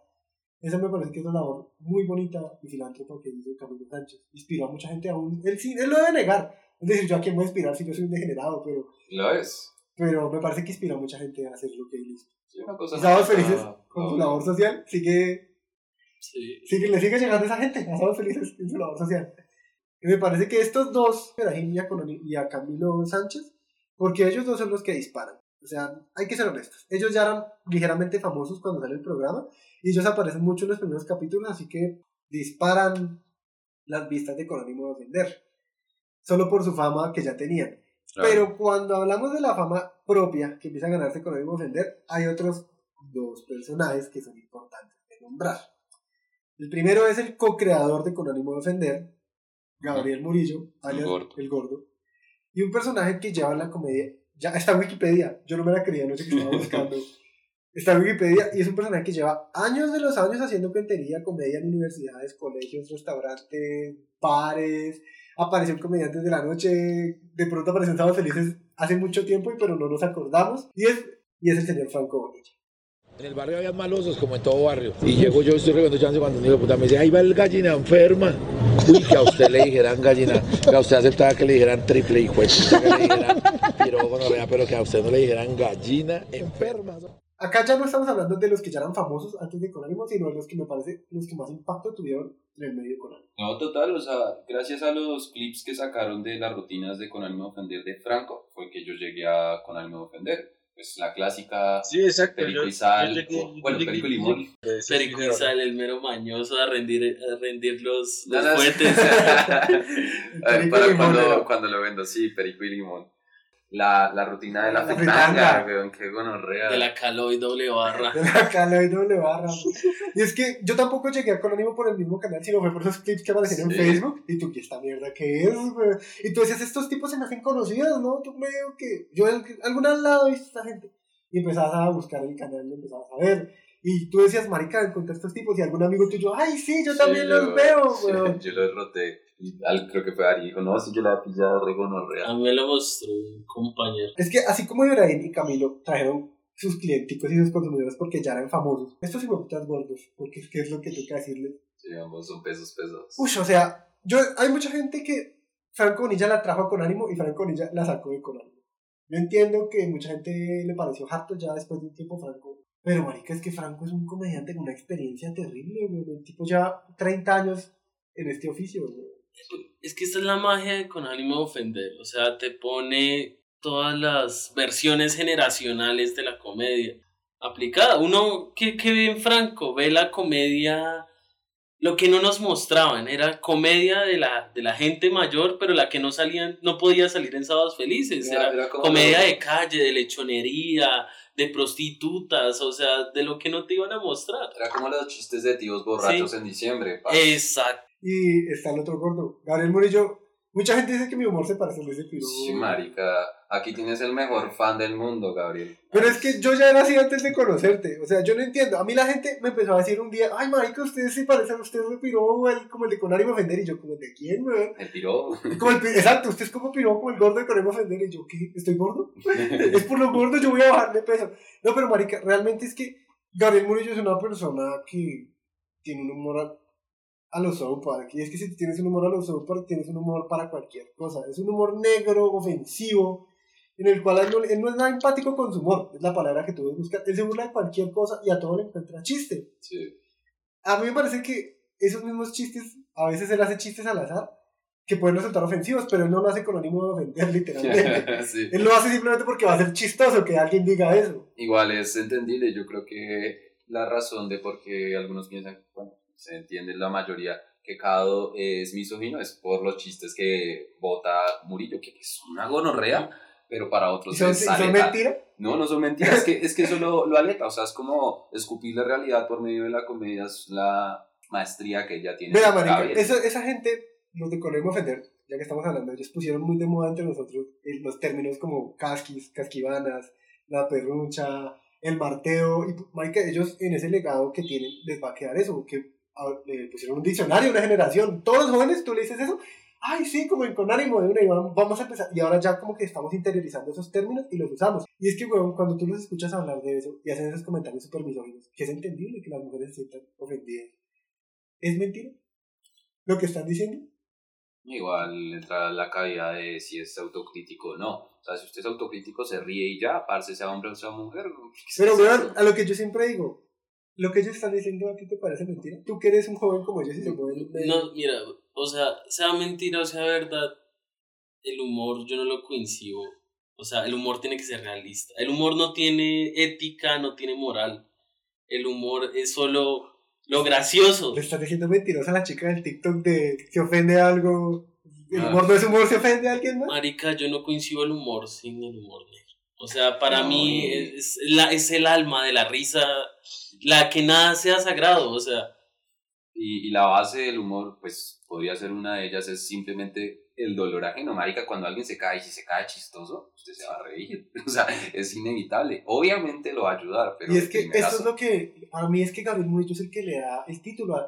Esa me parece que es una labor muy bonita y filántropa que hizo Camilo Sánchez. Inspiró a mucha gente aún. Él sí, él lo debe negar. Es decir, yo a quién voy a inspirar si yo soy un degenerado, pero, Lo es. pero me parece que inspiró a mucha gente a hacer lo que él hizo. Sí, una cosa Y Sábados no- Felices, no- con su no- labor social, sigue, Sí. sigue, le sigue llegando a esa gente, a Sábados Felices, en su labor social. Y me parece que estos dos, Jim y a Coloni- y a Camilo Sánchez, porque ellos dos son los que disparan. O sea, hay que ser honestos. Ellos ya eran ligeramente famosos cuando sale el programa y ellos aparecen mucho en los primeros capítulos, así que disparan las vistas de de ofender. Solo por su fama que ya tenían. Claro. Pero cuando hablamos de la fama propia que empieza a ganarse de ofender, hay otros dos personajes que son importantes de nombrar. El primero es el co-creador de Con ánimo de ofender, Gabriel Murillo, alias gordo. el gordo. Y un personaje que lleva la comedia, ya está en Wikipedia, yo no me la creía, no sé qué estaba buscando. Está en Wikipedia y es un personaje que lleva años de los años haciendo cuentería, comedia en universidades, colegios, restaurantes, bares. Apareció en Comediantes de la Noche, de pronto apareció en Sábados Felices hace mucho tiempo, pero no nos acordamos. Y es, y es el señor Franco Bonilla. En el barrio había malosos, como en todo barrio. Y llego yo, estoy recogiendo chance cuando un hijo de puta me dice, ahí va el gallina enferma. Uy, que a usted le dijeran gallina, que a usted aceptaba que le dijeran triple hijo que le dijeran pirógono, pero que a usted no le dijeran gallina enferma. Acá ya no estamos hablando de los que ya eran famosos antes de Conánimo, sino de los que me parece los que más impacto tuvieron en el medio de Conánimo. No, total, o sea, gracias a los clips que sacaron de las rutinas de Con ánimo de ofender de Franco, fue que yo llegué a Con ánimo de ofender. Pues la clásica Sí, exacto. Perico yo- y sal, yo llegué- o- bueno, yo perico y limón. Perico y sal, el mero mañoso a rendir, a rendir los, No, los no, fuetes. A ver, Perico y para cuando, cuando lo vendo, sí, perico y limón. La, la rutina de la, La fritanga, weón, qué gonorrea. de la calo y doble barra. De la y doble barra. Y es que yo tampoco llegué a Conánimo por el mismo canal, sino fue por esos clips que aparecieron Sí. en Facebook. Y tú, ¿qué esta mierda qué es, güey? Y tú decías, estos tipos se me hacen conocidos, ¿no? Tú me digo que yo en algún lado he visto a esta gente. Y empezabas a buscar el canal y empezabas a ver. Y tú decías, marica, encontré estos tipos. Y algún amigo tuyo, ay, sí, yo Sí, también yo- los veo, sí, güey. yo los roté. Y al- creo que fue Ari, dijo, no, si yo la he pillado re gonorrea. A mí me lo mostró un compañero. Es que así como Ibrahim y Camilo trajeron sus clienticos y sus consumidores porque ya eran famosos, estos hijueputas gordos, porque es que es lo que toca decirles. Sí, ambos son pesos pesados. Uy, o sea, yo, hay mucha gente que Franco Bonilla la trajo con ánimo y Franco Bonilla la sacó de con ánimo. Yo entiendo que mucha gente le pareció harto ya después de un tiempo Franco Pero, marica, es que Franco es un comediante con una experiencia terrible, güey. El tipo ya 30 años en este oficio, güey. Es que esta es la magia de con ánimo de ofender. O sea, te pone todas las versiones generacionales de la comedia aplicada. Uno que, que ve en Franco, ve la comedia, lo que no nos mostraban, era comedia de la, de la gente mayor, pero la que no salían, no podía salir en sábados felices. Era- Era, comedia de calle, de lechonería, de prostitutas, o sea, de lo que no te iban a mostrar. Era como los chistes de tíos borrachos Sí. en diciembre. pa. Exacto. Y está el otro gordo, Gabriel Murillo. Mucha gente dice que mi humor se parece al de ese piro. Sí, marica. Aquí tienes el mejor fan del mundo, Gabriel. Pero es que yo ya era así antes de conocerte. O sea, yo no entiendo. A mí la gente me empezó a decir un día, ay, marica, ustedes se parecen, usted es de piro, el- como el de con ánimo ofender. Y yo, como, ¿de quién, weón? El piro. Como el, exacto, usted es como piro, como el gordo de con ánimo ofender. Y yo, ¿qué? ¿Estoy gordo? es por lo gordo, yo voy a bajar de peso. No, pero marica, realmente es que Gabriel Murillo es una persona que tiene un humor a, los South Park. Y es que si tienes un humor a los South Park, tienes un humor para cualquier cosa. Es un humor negro, ofensivo, en el cual él no, él no es nada empático con su humor. Es la palabra que tú buscar. Él se burla de cualquier cosa y a todo le encuentra chiste. Sí. A mí me parece que esos mismos chistes, a veces él hace chistes al azar, que pueden resultar ofensivos, pero él no lo hace con ánimo de ofender, literalmente. Sí. él lo hace simplemente porque va a ser chistoso que alguien diga eso. Igual es entendible, yo creo que la razón de por qué algunos piensan, bueno, se entiende la mayoría, que Cado es misógino es por los chistes que bota Murillo, que es una gonorrea, pero para otros ¿Y son, es son aleta. mentira? No, no son mentiras, es que, es que eso lo, lo aleta, o sea, es como escupir la realidad por medio de la comedia, es la maestría que ella tiene. Para marica, esa, esa gente, los de de Ofender, ya que estamos hablando, ellos pusieron muy de moda entre nosotros los términos como casquis, casquivanas, la perrucha, el marteo, y marica, ellos en ese legado que tienen les va a quedar eso, que le pusieron un diccionario una generación, todos los jóvenes, tú le dices eso, ay sí, como con ánimo de una, y vamos a empezar, y ahora ya como que estamos interiorizando esos términos y los usamos, y es que, weón, cuando tú los escuchas hablar de eso y hacen esos comentarios súper misóginos, que es entendible que las mujeres se sientan ofendidas, ¿es mentira? ¿Lo que están diciendo? Igual entra la cavidad de si es autocrítico o no. O sea, si usted es autocrítico, se ríe y ya, parce, sea hombre o sea mujer. ¿qué Pero weón, a lo que yo siempre digo, lo que ellos están diciendo a ti te parece mentira. Tú que eres un joven como ellos y se mueven. No, mira, o sea, sea mentira o sea verdad, el humor yo no lo coincido. O sea, el humor tiene que ser realista. El humor no tiene ética, no tiene moral. El humor es solo lo gracioso. Le estás diciendo mentirosa a la chica del TikTok de que ofende algo. El Ah. humor no es humor, se ofende a alguien más. Marica, yo no coincido el humor sin el humor negro. O sea, para No, mí y- es, la, es el alma de la risa, la que nada sea sagrado. O sea, Y, y la base del humor, pues podría ser una de ellas, es simplemente el dolor ajeno. Marica, cuando alguien se cae y si se cae chistoso, usted se va a reír. O sea, es inevitable. Obviamente lo va a ayudar, pero Y es que esto es lo que, para mí es que Gabriel Murillo es el que le da el título al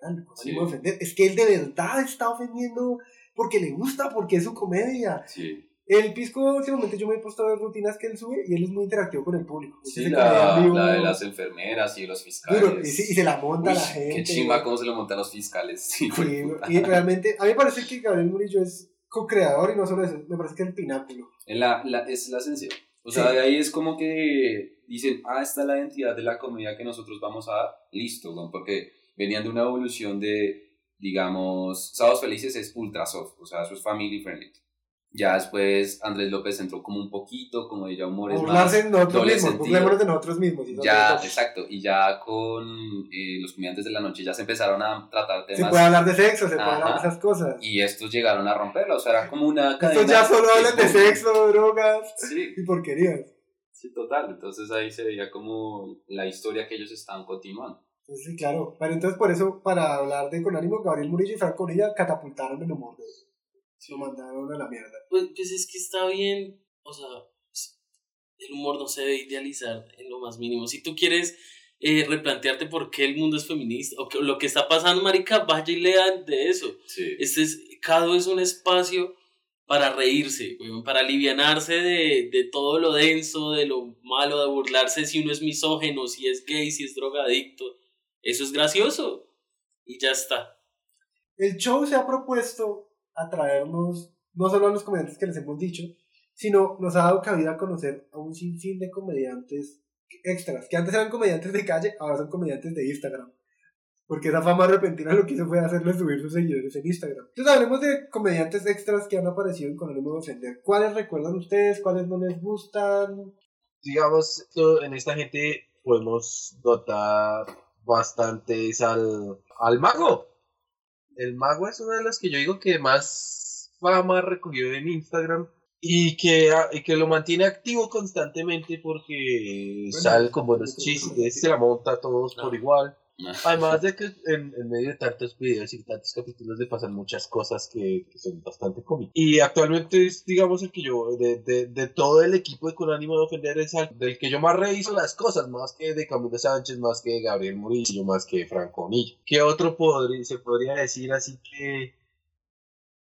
canal, Sí. ofender. Es que él de verdad está ofendiendo porque le gusta, porque es su comedia. Sí, El Pisco, últimamente yo me he puesto a ver rutinas que él sube y él es muy interactivo con el público. sí la, la de las enfermeras y los fiscales. duro, y, sí, y se la monta Uy, la gente. Qué chimba cómo se lo montan los fiscales. Sí, y realmente, a mí me parece que Gabriel Murillo es co-creador y no solo eso, me parece que es el pináculo. Es la, la- es la esencia. O sea, Sí. de ahí es como que dicen, ah, esta es la identidad de la comedia que nosotros vamos a dar. Listo, ¿no? porque venían de una evolución de, digamos, Sábados Felices es ultra soft, o sea, eso es family friendly. Ya después Andrés López entró como un poquito, como ella humor es Burlarse más de nosotros mismos, de nosotros mismos. y Ya, nosotros- exacto, y ya con eh, los comediantes de la noche ya se empezaron a tratar se temas puede hablar de sexo, se puede Ajá. hablar de esas cosas. y estos llegaron a romperla, o sea, era como una cadena. Estos ya solo hablan de sexo, drogas Sí, y porquerías. Sí, total. Entonces ahí se veía como la historia que ellos estaban continuando. Sí, claro. Pero entonces por eso, para hablar de Con Ánimo, Gabriel Murillo y Franco Orilla catapultaron el humor. Lo mandaron a la mierda. pues, pues es que está bien. O sea, el humor no se debe idealizar en lo más mínimo. Si tú quieres eh, replantearte por qué el mundo es feminista o que- lo que está pasando, marica, vaya y lean de eso. Sí. Este es, cada es un espacio para reírse, weón, para alivianarse de, de todo lo denso, de lo malo, de burlarse si uno es misógeno, si es gay, si es drogadicto. Eso es gracioso. Y ya está. El show se ha propuesto atraernos, no solo a los comediantes que les hemos dicho, sino nos ha dado cabida a conocer a un sinfín de comediantes extras, que antes eran comediantes de calle, ahora son comediantes de Instagram. Porque esa fama repentina lo que hizo fue hacerle subir sus seguidores en Instagram. Entonces hablemos de comediantes extras que han aparecido en Con ánimo de ofender. ¿Cuáles recuerdan ustedes? ¿Cuáles no les gustan? digamos, en esta gente podemos notar bastantes al, al mago. El mago es uno de los que yo digo que más fama recogió en Instagram y que, y que lo mantiene activo constantemente porque sale con buenos chistes, se la monta a todos por igual. Además de que en, en medio de tantos videos y tantos capítulos le pasan muchas cosas que, que son bastante cómicas. Y actualmente es, digamos, el que yo, de, de, de todo el equipo de Con ánimo de ofender, es al- del que yo más reviso las cosas, más que de Camilo Sánchez, más que de Gabriel Murillo, más que de Franco Nillo. ¿Qué otro podría, se podría decir así que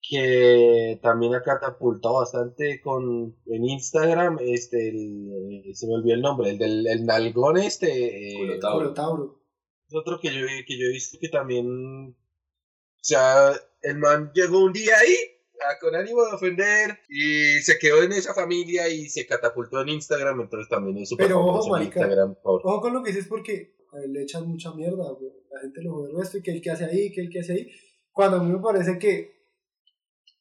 que también ha catapultado bastante con en Instagram este el, se me olvidó el nombre el del el nalgón este eh, Culo Tauro. Tauro. Tauro. Otro que yo, que yo he visto que también, o sea, el man llegó un día ahí, a- con ánimo de ofender, y se quedó en esa familia y se catapultó en Instagram, entonces también es súper Pero ojo, marica. Instagram. por- Ojo con lo que dices porque le echan mucha mierda, güey. La gente lo jode el resto y que el que hace ahí, que el que hace ahí. Cuando a mí me parece que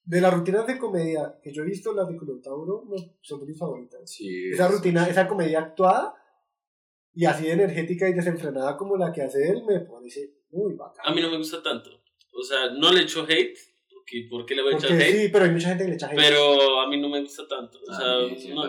de las rutinas de comedia que yo he visto, las de Tauro no son mis favoritas. Sí, Esa es- rutina, esa comedia actuada y así de energética y desenfrenada como la que hace él, me parece muy bacán. A mí no me gusta tanto. O sea, no le echo hate. Porque, ¿Por qué le voy a echar hate? sí, pero hay mucha gente que le echa hate. Pero a mí no me gusta tanto. O sea, sí me no-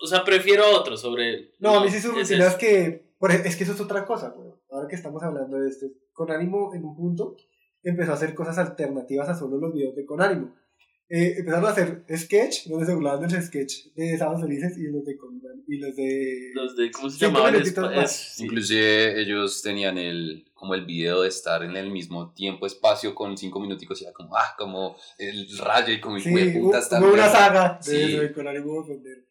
o sea prefiero a otro sobre él. No, a mí sí sus es rutinas eso. que. es que eso es otra cosa, güey. Ahora que estamos hablando de esto, con ánimo en un punto empezó a hacer cosas alternativas a solo los videos de con ánimo. Eh, empezaron a hacer sketch, donde se burlaban del sketch de Sábados Felices y los de Con- y los de. Los de, ¿cómo se Cinco llamaban? más. es- sí. Inclusive ellos tenían el como el video de estar en el mismo tiempo, espacio con cinco minuticos y era como, ah, como el rayo y como el Sí, hijo de puta está hubo una saga de Sí. eso de con ánimo de ofender.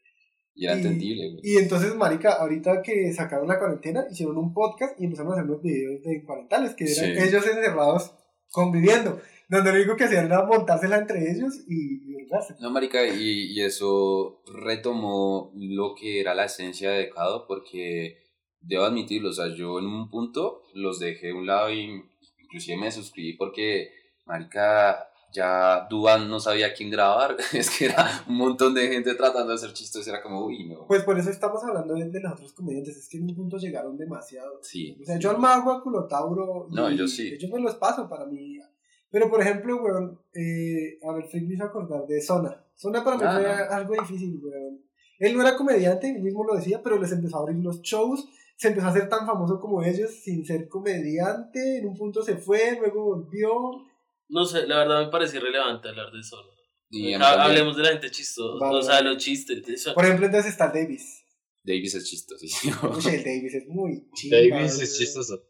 Y era Y- entendible, güey. Y entonces, marica, ahorita que sacaron la cuarentena, hicieron un podcast y empezaron a hacer unos videos de cuarentales, que eran Sí. ellos encerrados conviviendo, donde lo único que hacían era montársela entre ellos y, y. No, marica, y, y eso retomó lo que era la esencia de Decado, porque debo admitirlo, o sea, yo en un punto los dejé de un lado y inclusive me suscribí porque, marica, ya Duan no sabía quién grabar, es que era un montón de gente tratando de hacer chistes, era como, uy, no. Pues por eso estamos hablando de, de los otros comediantes, es que en un punto llegaron demasiado. Sí, O sea, yo al mago, a Culotauro, No, yo sí. Ellos me los paso para mí. Pero por ejemplo, weón, eh, a ver, Frick me hizo acordar de Zona. Zona para mí Ah, fue no. algo difícil, weón. Él no era comediante, él mismo lo decía, pero les empezó a abrir los shows, se empezó a hacer tan famoso como ellos sin ser comediante, en un punto se fue, luego volvió. No sé, la verdad me parece irrelevante hablar de eso. y. Hablemos de la gente chistosa. Vale, o sea, vale. los chistes. eso. Por ejemplo, entonces está Davis. Davis es chistosísimo. Uy, el Davis es muy chido. Davis es chistoso.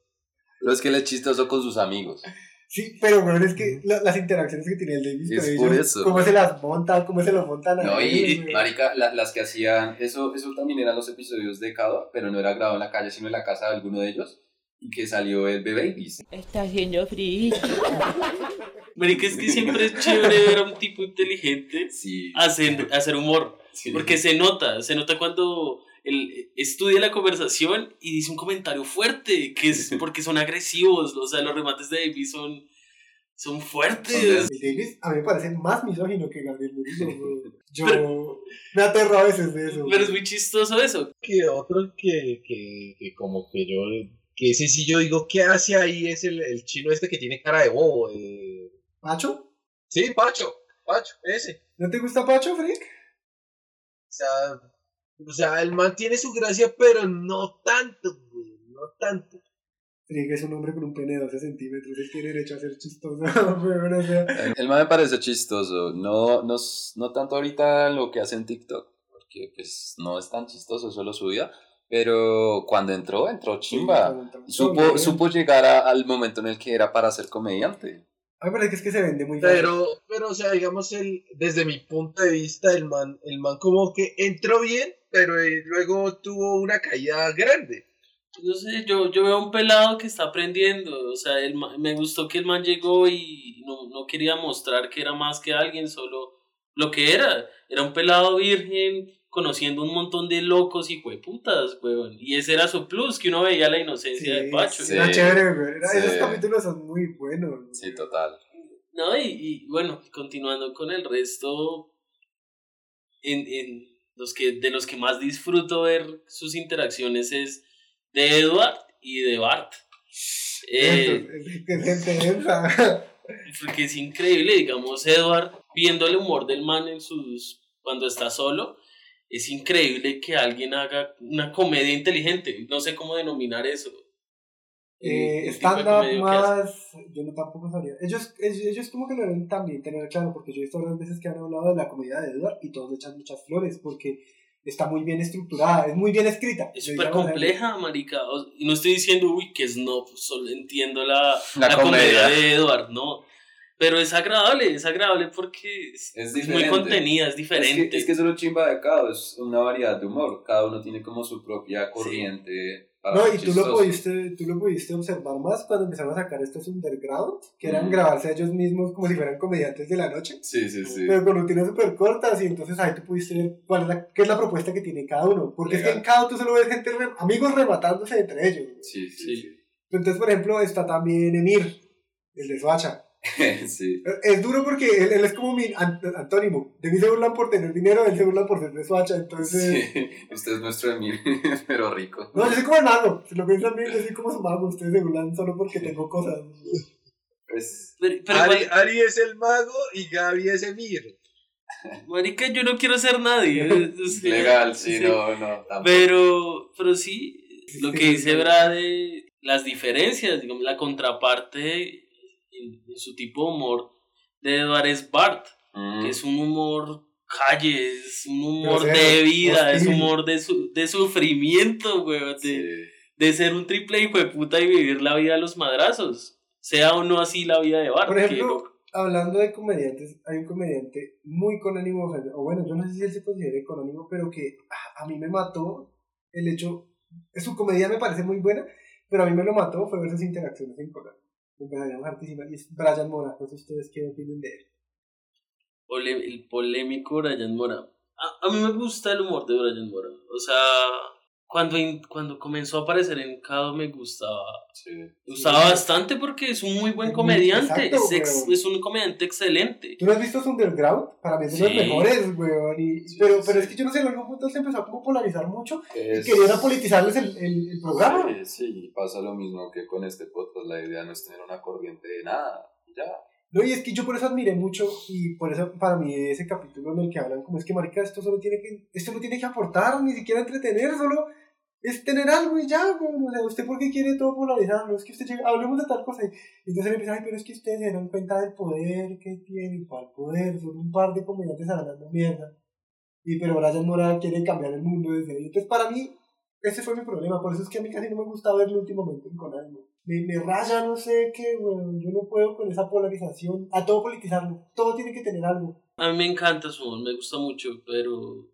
Pero es que él es chistoso con sus amigos. Sí, pero bueno, es que la- las interacciones que tiene el Davis Es con por ellos, eso. cómo se las monta, cómo se lo montan a No, y, güey. marica, la- las que hacían, eso, eso también eran los episodios de Cado, pero no era grabado en la calle, sino en la casa de alguno de ellos, y que salió el The Babies. Está haciendo frío. Marica, es que siempre es chévere ver a un tipo inteligente Sí. hacer, hacer humor. Sí. Porque se nota, se nota cuando él estudia la conversación y dice un comentario fuerte, que es porque son agresivos, o sea, los remates de Davis son, son fuertes. Davis a mí me parece más misógino que Gabriel Murillo. Yo me aterro a veces de eso. Pero es muy chistoso eso. Que otro que, que, que como que yo, que ese sí yo digo, ¿qué hace ahí? Es el, el chino este que tiene cara de bobo. eh. ¿Pacho? Sí, Pacho, Pacho, ese. ¿No te gusta Pacho, Frick? O sea, o sea, el man tiene su gracia, pero no tanto, güey, no tanto. Frick es un hombre con un pene de 12 centímetros, él tiene derecho a ser chistoso. pero, o sea, El, man me parece chistoso, no, no, no tanto ahorita lo que hace en TikTok, porque pues no es tan chistoso, solo su vida, pero cuando entró, entró chimba. Supo, supo llegar a- al momento en el que era para ser comediante. A mí me parece que es que se vende muy fácil. Pero, pero, o sea, digamos, el, desde mi punto de vista, el man, el man como que entró bien, pero eh, luego tuvo una caída grande. No sé, yo, yo veo a un pelado que está aprendiendo. O sea, el ma- me gustó que el man llegó y no, no quería mostrar que era más que alguien, solo lo que era. Era un pelado virgen, conociendo un montón de locos y hueputas, weón. Y ese era su plus, que uno veía la inocencia de Pacho. sí. Era chévere, güey. Era- Sí. Esos capítulos son muy buenos. Sí, total. No, y, y, bueno, continuando con el resto, en, en los que, de los que más disfruto ver sus interacciones es de Edward y de Bart. Eh, entra. porque es increíble, digamos, Edward, viendo el humor del man en sus cuando está solo, es increíble que alguien haga una comedia inteligente. No sé cómo denominar eso. Eh, stand-up más, yo no tampoco sabría. Ellos, ellos, ellos como que lo deben también tener claro, porque yo he visto varias veces que han hablado de la comedia de Edward y todos le echan muchas flores, porque está muy bien estructurada, es muy bien escrita. Es súper compleja, marica. O- Y no estoy diciendo, uy, que es no, pues, solo entiendo la, La la comedia. comedia. de Edward, no. Pero es agradable, es agradable porque es, Es es muy contenida, es Es diferente. que, es que eso es lo chimba de cada, es una variedad de humor. Cada uno tiene como su propia corriente. para No, ser y tú lo, pudiste, tú lo pudiste observar más cuando empezaron a sacar estos underground, que eran Mm. grabarse a ellos mismos como si fueran comediantes de la noche, Sí, sí, sí. pero con rutinas súper cortas, y entonces ahí tú pudiste ver cuál es la, qué es la propuesta que tiene cada uno, porque es que Legal. en cada tú solo ves gente, re- amigos rematándose entre ellos. Sí, sí, Sí. sí. Entonces, por ejemplo, está también Emir, el de Soacha. sí. Es duro porque él, él es como mi an- antónimo. De mí se burlan por tener dinero, de él se burlan por ser de Soacha. Entonces, Sí. Usted es nuestro Emir, pero rico. no, yo soy como el mago. Si lo piensan bien, yo soy como su mago. Ustedes se burlan solo porque tengo cosas. Pues, Pero, pero Ari, Ari es el mago y Gaby es Emir. marica, yo no quiero ser nadie. legal, sí, no, no. tampoco. Pero, pero sí, lo Sí, que sí, dice sí. Brade, las diferencias, digamos, la contraparte en, en su tipo de humor de Edward es Bart, Mm. que es un humor calle, es un humor de vida, es humor de, su, de sufrimiento, güey, de, Sí. de ser un triple hijo de puta y vivir la vida a los madrazos, sea o no así la vida de Bart. Por ejemplo, lo- hablando de comediantes, hay un comediante muy con ánimo de o bueno, yo no sé si él se considere con ánimo, pero que a mí me mató el hecho, su comedia me parece muy buena, pero a mí me lo mató fue ver sus interacciones en. Empezarían hartísimas, y es Brian Mora, no sé ustedes qué opinan de él. El polémico Brian Mora. A, a mí me gusta el humor de Brian Mora. O sea, cuando, in- cuando comenzó a aparecer en Cado me gustaba. Sí. Me gustaba bastante porque es un muy buen comediante. exacto, es, ex- es un comediante excelente. ¿Tú no has visto Underground? Para mí es de los mejores, weón. Y, Sí, pero, sí, pero es que yo no sé, en algún punto se empezó a como polarizar mucho Es- y querían politizarles el, el, el programa. Sí, sí, pasa lo mismo que con este podcast. La idea no es tener una corriente de nada. Ya. No, y es que yo por eso admiré mucho y por eso para mí ese capítulo en el que hablan como es que marica esto solo tiene que esto no tiene que aportar ni siquiera entretener solo es tener algo y ya güey. o sea usted por qué quiere todo polarizar no es que usted llega hablemos de tal cosa y entonces él empieza ay pero es que ustedes se dan cuenta del poder que tienen cuál poder son un par de comediantes hablando mierda y pero Brian Mora quiere cambiar el mundo desde ahí entonces para mí ese fue mi problema por eso es que a mí casi no me gusta verlo últimamente en Conan ¿no? Me, me raya no sé qué, weón. Yo no puedo con esa polarización. A todo politizarlo. Todo tiene que tener algo. A mí me encanta su me gusta mucho, pero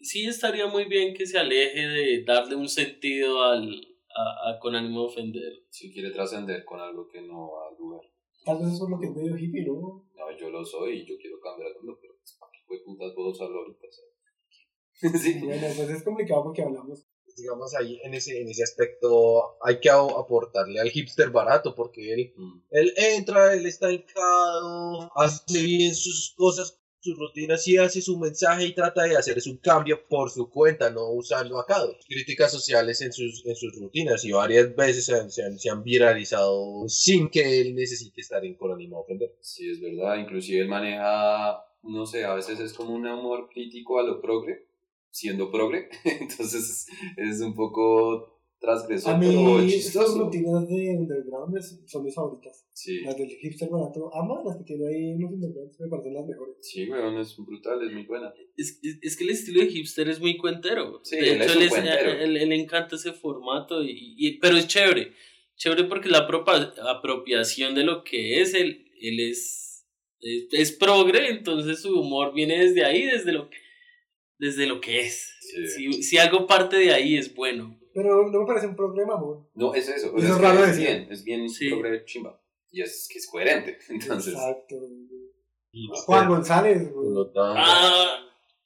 sí estaría muy bien que se aleje de darle un sentido al, a, a con ánimo de ofender. Si quiere trascender con algo que no va al lugar. Tal vez eso es lo que es medio hippie, ¿no? No, yo lo soy y yo quiero cambiar el mundo, pero pues, ¿para qué fue putas puedo usarlo ahorita? ¿sabes? sí. Bueno, pues es complicado porque hablamos. Digamos ahí en ese, en ese aspecto hay que a- aportarle al hipster barato porque él, Mm. él entra, él está encado, hace bien sus cosas, sus rutinas y hace su mensaje y trata de hacer un cambio por su cuenta, no usando a Cado. Críticas sociales en sus, en sus rutinas y varias veces se han, se han, se han viralizado sin que él necesite estar en con ánimo de ofender. Sí, es verdad. Inclusive él maneja, no sé, a veces es como un humor crítico a lo progre, siendo progre. Entonces es un poco transgresor, A mí, pero estas rutinas de Underground es- son mis favoritas. Sí, Las del hipster barato. Ama las que tiene ahí en los Undergrounds. Me parecen las mejores. sí, weón, es brutal, es muy buena. Es, es, es que el estilo de hipster es muy cuentero. Sí, de él hecho, es un él, a- él- él encanta ese formato, y, y- pero es chévere. Chévere porque la apropa- apropiación de lo que es, él, él es, es, es progre, entonces su humor viene desde ahí, desde lo que, desde lo que es. Sí. Si, si algo parte de ahí es bueno. Pero no me parece un problema, amor. No, es eso. o Eso sea, es raro es decir. bien, es bien Sí. chimba. Y es que es coherente. Entonces, Exacto. Juan González, por güey. lo tanto, Ah,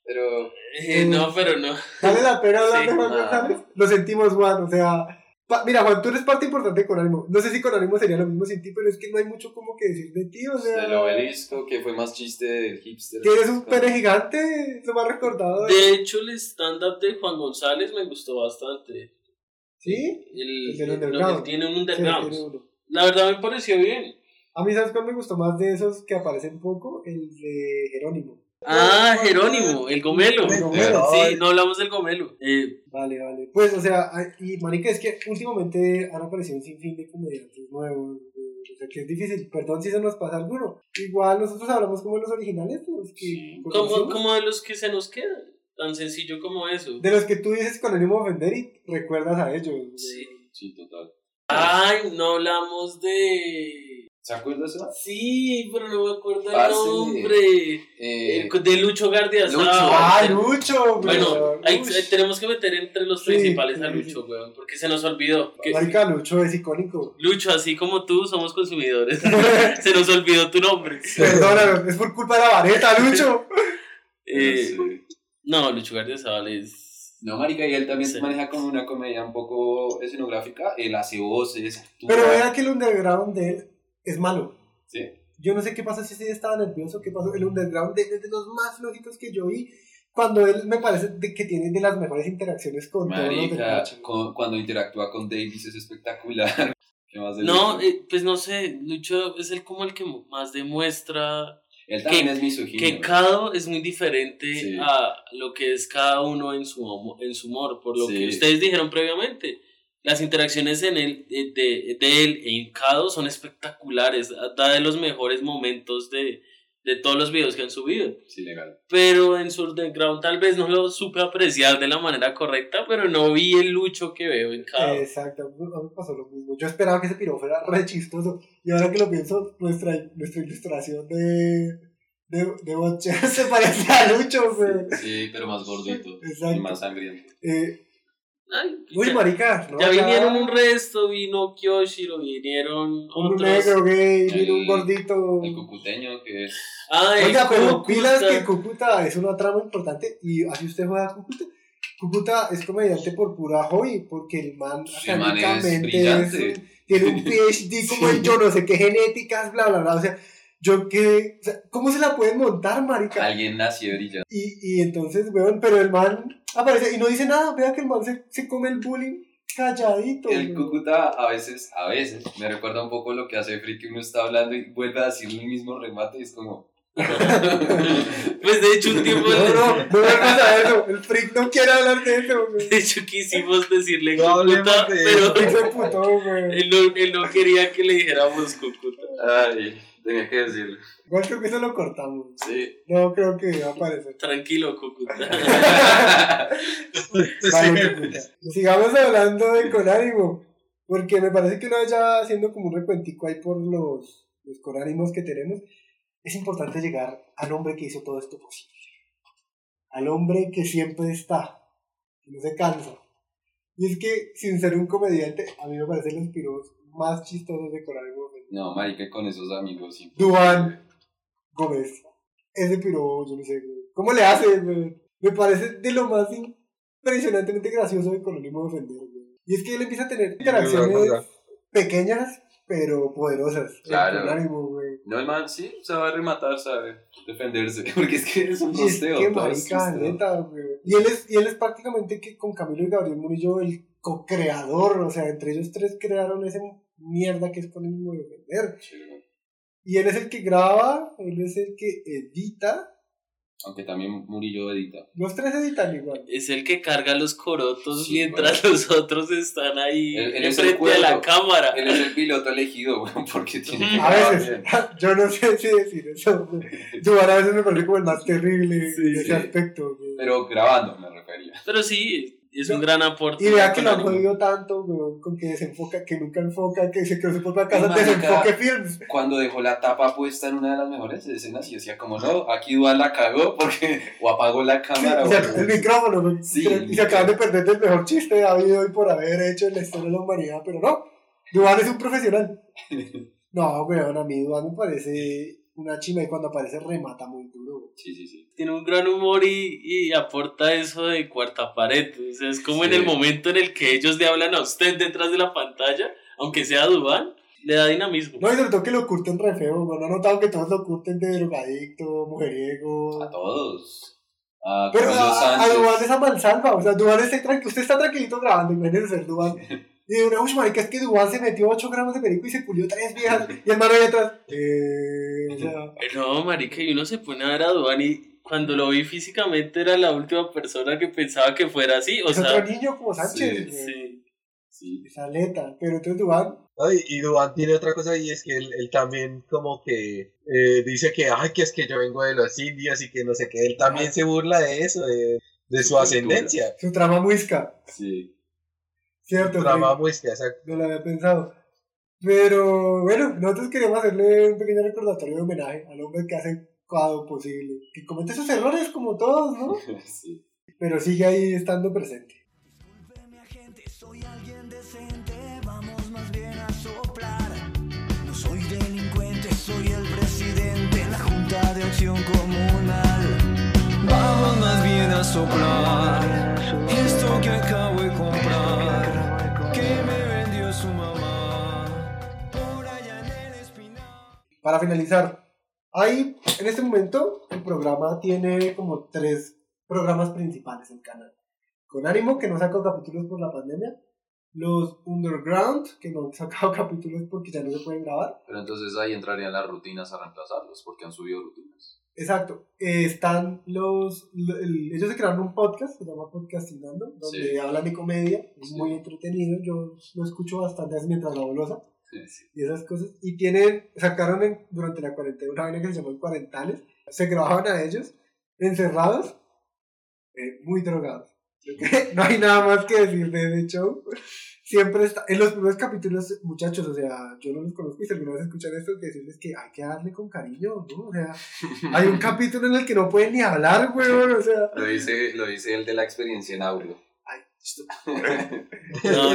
Pero Eh, no, pero no. ¿Vale la pena hablar Sí, de Juan. González? Lo sentimos, Juan, o sea... pa- mira, Juan, tú eres parte importante de Conánimo. No sé si Conánimo sería lo mismo sin ti, pero es que no hay mucho como que decir de ti, o sea... el obelisco, que fue más chiste del hipster. Tienes un pene gigante, lo más recordado. de- hecho, el stand-up de Juan González me gustó bastante. ¿Sí? El, El del underground. él tiene un Sí, underground. tiene uno. La verdad me pareció bien. A mí, ¿sabes cuál me gustó más de esos que aparecen poco? El de Jerónimo. Ah, Jerónimo, el gomelo. El Gomelo. Sí, no hablamos del gomelo. Eh, Vale, vale. Pues, o sea, y marica, es que últimamente han aparecido un sinfín de comediantes nuevos. eh, O sea, que es difícil. Perdón si se nos pasa alguno. Igual nosotros hablamos como de los originales, pues, que como, conocemos. como de los que se nos quedan. Tan sencillo como eso. De los que tú dices con ánimo de ofender y recuerdas a ellos. Sí. Sí, total. Ay, no hablamos de. ¿Se acuerda eso? Sí, pero no me acuerdo el nombre. Eh, El de Lucho Gardiazabal. Lucho. ¡Ah, Lucho! Bueno, ahí tenemos que meter entre los Sí, principales a Lucho, sí. weón, porque se nos olvidó. que Marica, Lucho es icónico. Lucho, así como tú, somos consumidores. se nos olvidó tu nombre. Perdóname, es por culpa de la vareta, Lucho. Eh, no, Lucho Gardiazabal es. No, marica, y él también Sí. maneja como una comedia un poco escenográfica. Él hace voces, actúa. Pero vea que el underground de él es malo. Sí. Yo no sé qué pasó, si ese día estaba nervioso, qué pasó. El underground de, es de los más flojitos que yo vi. Cuando él me parece de que tiene de las mejores interacciones con todos los del Marica, con- cuando interactúa con Davis es espectacular. ¿Qué más de No, eh, pues no sé, Lucho es el como el que más demuestra Él también que- es misógino. que cada es muy diferente Sí. a lo que es cada uno en su, en su humor, por lo Sí. que ustedes dijeron previamente. Las interacciones en él, de, de, de él en Cado son espectaculares, da de los mejores momentos de, de todos los videos que han subido. Sí, legal. Pero en su underground tal vez no lo supe apreciar de la manera correcta, pero no vi el lucho que veo en Cado. Exacto, a mí me pasó lo mismo. Yo esperaba que ese piro fuera re chistoso. Y ahora que lo pienso, nuestra, nuestra ilustración de, de, de Botcher se parece a Lucho, güey. Sí, pero más gordito. Exacto. Y más sangriento. Eh, Ay, uy, ya, marica, ¿no? ya vinieron un resto, vino Kyoshiro, vinieron Un otros. negro gay, vino un El- gordito. El cucuteño, que es. Ay, Oiga, pero pilas que Cúcuta es una trama importante y así usted juega a Cúcuta. Cúcuta es comediante por pura hobby, porque el man Sí, el man es académicamente es un- tiene un PhD como en yo no sé qué genéticas, bla, bla, bla. O sea, yo que. O sea, ¿Cómo se la pueden montar, marica? Alguien nació brillante. Y, y entonces, weón, pero el man aparece y no dice nada. Vea que el man se, se come el bullying calladito. El. Cúcuta a veces, a veces, me recuerda un poco lo que hace Free, que uno está hablando y vuelve a decir el mismo remate y es como. Pues de hecho un tiempo No, no, no pasa eso. El freak no quiere hablar de eso, de hecho quisimos decirle No Cúcuta, de pero él no, él no quería que le dijéramos Cúcuta. Ay, tenía que decirlo. Igual creo que eso lo cortamos. Sí. No creo que va a aparecer. Tranquilo, Cúcuta. Vale. Sigamos hablando de Conánimo. Porque me parece que una vez ya haciendo como un recuentico ahí por los, los conánimos que tenemos, es importante llegar al hombre que hizo todo esto posible. Al hombre que siempre está, que no se cansa. Y es que, sin ser un comediante, a mí me parecen los piros más chistosos de Conánimo. No, marica, con esos amigos sí. Duan Gómez. Ese piro, yo no sé, güey. ¿Cómo le hace, güey? Me parece de lo más impresionantemente gracioso de Conánimo de ofender, güey. Y es que él empieza a tener interacciones pequeñas, pero poderosas. Claro. Ánimo, güey. No, el man sí sabe rematar, sabe defenderse. Porque es que es un Y es posteo. que marica, neta, güey. Y él es, y él es prácticamente que con Camilo y Gabriel Murillo el co-creador, o sea, entre ellos tres crearon esa mierda que es con ánimo de ofender. Sí, Y él es el que graba, él es el que edita. Aunque también Murillo edita. Los tres editan igual. Es el que carga los corotos Sí, mientras bueno. los otros están ahí Él- él es el enfrente de la cámara. Él es el piloto elegido, weón, porque tiene que A veces, bien. yo no sé si decir eso. güey. Duan a veces me parece como el más terrible Sí, de ese sí. aspecto. güey. Pero grabando, me refería. Pero sí, es No. un gran aporte. Y vea que lo han jodido tanto, weón, con que desenfoca, que nunca enfoca, que se quedó su propia casa, Marica. desenfoque films. Cuando dejó la tapa puesta en una de las mejores escenas y decía como no, aquí Duan la cagó porque o apagó la cámara o o sea, el micrófono. Sí, Pero- el y se acaban de perder del mejor chiste habido hoy por haber hecho en la historia de la humanidad, pero no. Duan es un profesional. No, weón, a mí Duan me parece una chima y cuando aparece remata muy duro. Sí, sí, sí. Tiene un gran humor y, y aporta eso de cuarta pared. O sea, es como en el momento en el que ellos le hablan a usted detrás de la pantalla, aunque sea Dubán, le da dinamismo. No, y sobre todo que lo curten re feo, weón. ¿No han notado que todos lo curten de drogadicto, mujeriego? A todos. A Pero a, a. Dubán es a mansalva, o sea, Dubán está tranquilo, usted está tranquilito grabando, imagínese ser Dubán. Y una, uy, marica, es que Dubán se metió 8 gramos de perico y se pulió tres viejas, y el mano ahí atrás, eh, o sea, Eh, No, marica, y uno se pone a ver a Dubán y cuando lo vi físicamente era la última persona que pensaba que fuera así. O es sea, otro niño como Sánchez, Sí, sí. Sí. es aleta, pero entonces Dubán, Ay, y Duan tiene otra cosa y es que él, él también como que eh, dice que, ay, que es que yo vengo de los indios y que no sé qué, él también se burla de eso, de, de su Su ascendencia. su trama muisca, Sí. ¿Cierto? Sí, muesca, exacto. No lo había pensado. Pero bueno, nosotros queríamos hacerle un pequeño recordatorio de homenaje al hombre que hace lo posible, que comete sus errores como todos, ¿no? sí. Pero sigue ahí estando presente. Discúlpeme, agente, soy alguien decente, vamos más bien a soplar. No soy delincuente, soy el presidente en la Junta de Acción Comunal. Vamos más bien a soplar. Para finalizar, hay en este momento el programa tiene como tres programas principales en canal. Con ánimo que no sacó capítulos por la pandemia, los Underground que no han sacado capítulos porque ya no se pueden grabar. Pero entonces ahí entrarían las rutinas a reemplazarlos, porque han subido rutinas. Exacto. Eh, están los, lo- el- ellos se crearon un podcast, se llama Podcastinando, donde Sí. hablan de comedia, es Sí. muy entretenido, yo lo escucho bastante mientras lavo losa. Sí, sí. y esas cosas. Y tienen, sacaron en- durante la cuarentena una vaina que se llamó Cuarentales. Se grababan a ellos encerrados, eh, muy drogados. No hay nada más que decir de ese show. Siempre está, en los primeros capítulos, muchachos, o sea, yo no los conozco y si alguna vez escuchan esto, decirles que hay que darle con cariño, ¿no? O sea, hay un capítulo en el que no pueden ni hablar, weón, o sea. Lo dice, lo dice el de la experiencia en audio. No,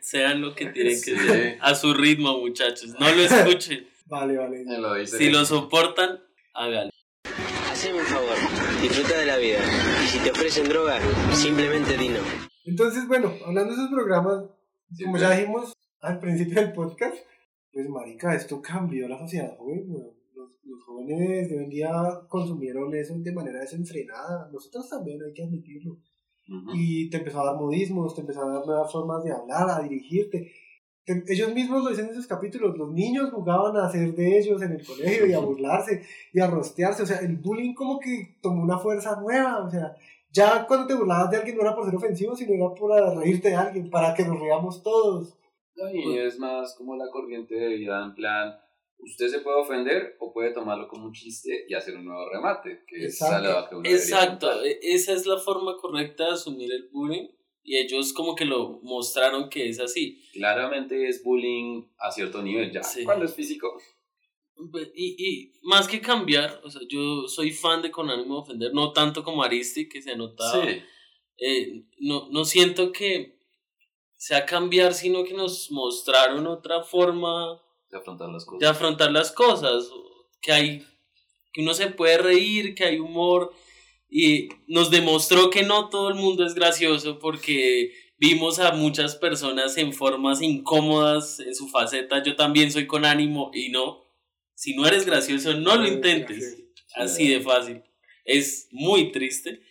sean lo que tienen que Sí. ser. A su ritmo, muchachos. No lo escuchen. Vale, vale. Lo Si lo soportan, háganlo. Haceme un favor, disfruta de la vida. Y si te ofrecen droga, simplemente di no. Entonces, bueno, hablando de esos programas, como Sí, ya dijimos al principio del podcast, pues marica, esto cambió la sociedad joven, weón. Los, los jóvenes de hoy en día consumieron eso de manera desenfrenada. Nosotros también hay que admitirlo. Ujú. Y te empezó a dar modismos, te empezó a dar nuevas formas de hablar, a dirigirte. Te- ellos mismos lo dicen en esos capítulos, los niños jugaban a hacer de ellos en el colegio y a burlarse y a rostearse. O sea, el bullying como que tomó una fuerza nueva. O sea, ya cuando te burlabas de alguien no era por ser ofensivo, sino era por reírte de alguien, para que nos riamos todos. No, Y es más como la corriente de vida en plan, usted se puede ofender o puede tomarlo como un chiste y hacer un nuevo remate, que Exacto. es Exacto, e- esa es la forma correcta de asumir el bullying y ellos como que lo mostraron que es así. Claramente es bullying a cierto nivel ya. Sí. Cuando es físico, Y, y más que cambiar, o sea, yo soy fan de Con ánimo de ofender, no tanto como Aristi que se notaba. sí. Eh, no, no siento que sea cambiar, sino que nos mostraron otra forma De afrontar las cosas. de afrontar las cosas, que hay que uno se puede reír, que hay humor y nos demostró que no todo el mundo es gracioso porque vimos a muchas personas en formas incómodas en su faceta, yo también soy con ánimo y no, si no eres gracioso no lo intentes, así de fácil, es muy triste.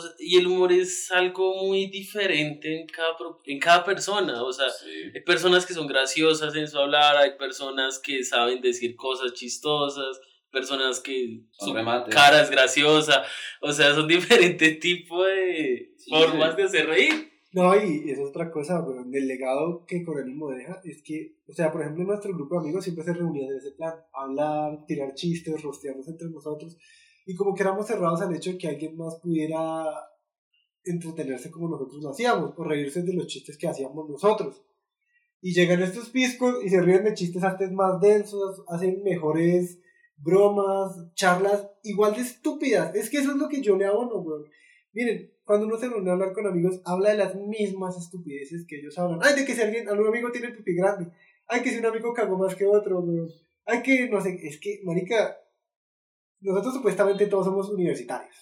O- sea, y el humor es algo muy diferente en cada, pro- en cada persona, o sea, Sí. hay personas que son graciosas en su hablar, hay personas que saben decir cosas chistosas, personas que Son su remates. cara es graciosa, o sea, son diferentes tipos de Sí, formas sí. de hacer reír. No, y eso es otra cosa, weón, del legado que Corelismo deja, es que, o sea, por ejemplo, nuestro grupo de amigos siempre se reunía en ese plan, hablar, tirar chistes, rostearnos entre nosotros, y como que éramos cerrados al hecho de que alguien más pudiera entretenerse como nosotros lo hacíamos, o reírse de los chistes que hacíamos nosotros. Y llegan estos piscos y se ríen de chistes antes más densos, hacen mejores bromas, charlas igual de estúpidas. Es que eso es lo que yo le abono, weón. Miren, cuando uno se reúne a hablar con amigos, habla de las mismas estupideces que ellos hablan. Ay, de que si alguien, algún amigo tiene el pipí grande. Ay, que si un amigo cagó más que otro, weón. Ay, que no sé, es que, marica, nosotros supuestamente todos somos universitarios,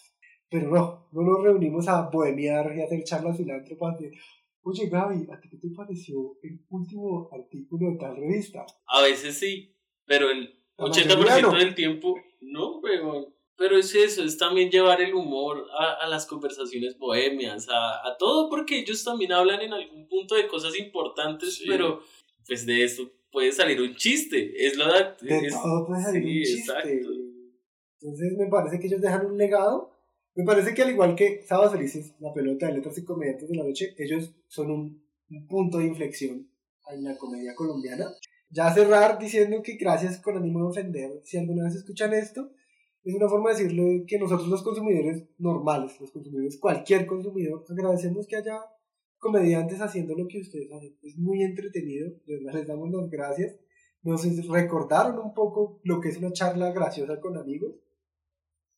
pero no, no nos reunimos a bohemiar y a hacer charlas filántropas de, oye Gaby, ¿a ti qué te pareció el último artículo de tal revista? A veces sí, pero el La 80% mayoría no. del tiempo no, weón. Pero es eso, es también llevar el humor a, a las conversaciones bohemias, a, a todo, porque ellos también hablan en algún punto de cosas importantes, Sí. pero pues de eso puede salir un chiste. Es lo de. De es- todo puede salir sí, un chiste. exacto. Entonces me parece que ellos dejan un legado. Me parece que al igual que Sábados Felices, la pelota de letras y comediantes de la noche, ellos son un, un punto de inflexión en la comedia colombiana. Ya cerrar diciendo que gracias con ánimo de ofender, si alguna vez escuchan esto, es una forma de decirle que nosotros los consumidores normales, los consumidores, cualquier consumidor, agradecemos que haya comediantes haciendo lo que ustedes hacen. Es muy entretenido, les damos las gracias. Nos recordaron un poco lo que es una charla graciosa con amigos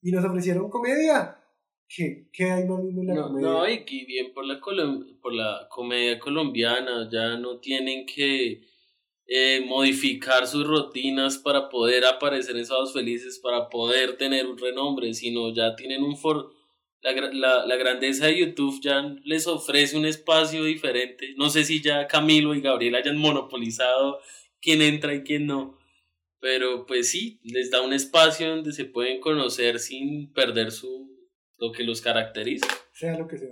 y nos ofrecieron comedia. ¿Qué, qué hay más lindo en la No, comedia? no, y que bien por la, colom- por la comedia colombiana, ya no tienen que eh, modificar sus rutinas para poder aparecer en Sábados Felices, para poder tener un renombre, sino ya tienen un for la, la grandeza de YouTube ya les ofrece un espacio diferente. No sé si ya Camilo y Gabriel hayan monopolizado quién entra y quién no. Pero pues sí, les da un espacio donde se pueden conocer sin perder su lo que los caracteriza. sea lo que sea.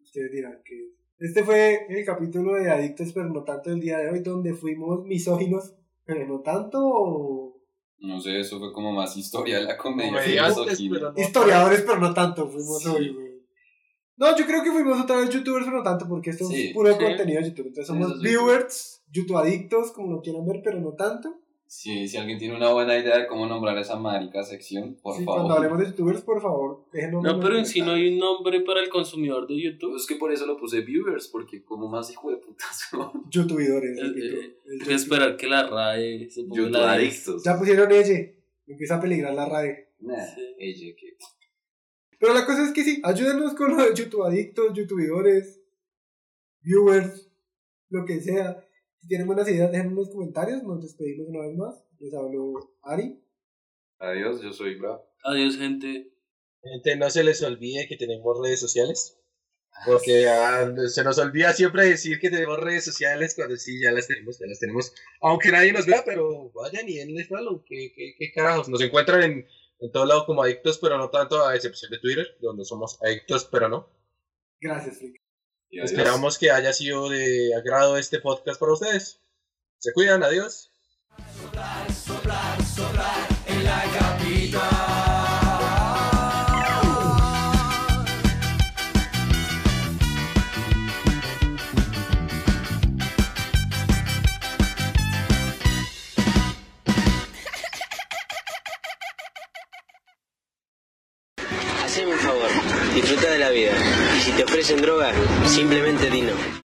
Ustedes dirán que este fue el capítulo de Adictos, pero no tanto el día de hoy, donde fuimos misóginos, pero no tanto No sé, eso fue como más historia de la comedia. que Comediantes, misoginia. pero no historiadores, pero no tanto fuimos Sí. hoy, güey. No, yo creo que fuimos otra vez youtubers, pero no tanto, porque esto Sí, es puro sí. contenido de YouTube. Entonces somos viewers, YouTube adictos, como lo quieran ver, pero no tanto. Sí, si alguien tiene una buena idea de cómo nombrar esa marica sección, por Sí, favor. cuando hablemos de youtubers, por favor, déjenos No, pero en sí no hay un nombre para el consumidor de YouTube. Es que por eso lo puse viewers, porque como más hijo de putas, youtubidores. Eh, eh, el Hay que YouTube. esperar que la RAE se ponga YouTube la 10. adictos. Ya pusieron ella, empieza a peligrar la radio. Nah, Sí. ella que... Pero la cosa es que sí, ayúdenos con los YouTube adictos, youtubidores, viewers, lo que sea. Si tienen buenas ideas, dejen en los comentarios. Nos despedimos una vez más. Les habló Ari. Adiós, yo soy Bra. Adiós, gente. Gente, no se les olvide que tenemos redes sociales. Porque ah, se nos olvida siempre decir que tenemos redes sociales cuando sí ya las tenemos, ya las tenemos. Aunque nadie nos vea, pero vayan y denle follow. ¿Qué, qué, qué carajos? Nos encuentran en, en todo lado como adictos, pero no tanto, a excepción de Twitter, donde somos adictos, pero no. Gracias, Frick. Y adiós. Esperamos que haya sido de agrado este podcast para ustedes. Se cuidan, adiós. Haceme un favor, disfruta de la vida. Si te ofrecen droga, simplemente di no.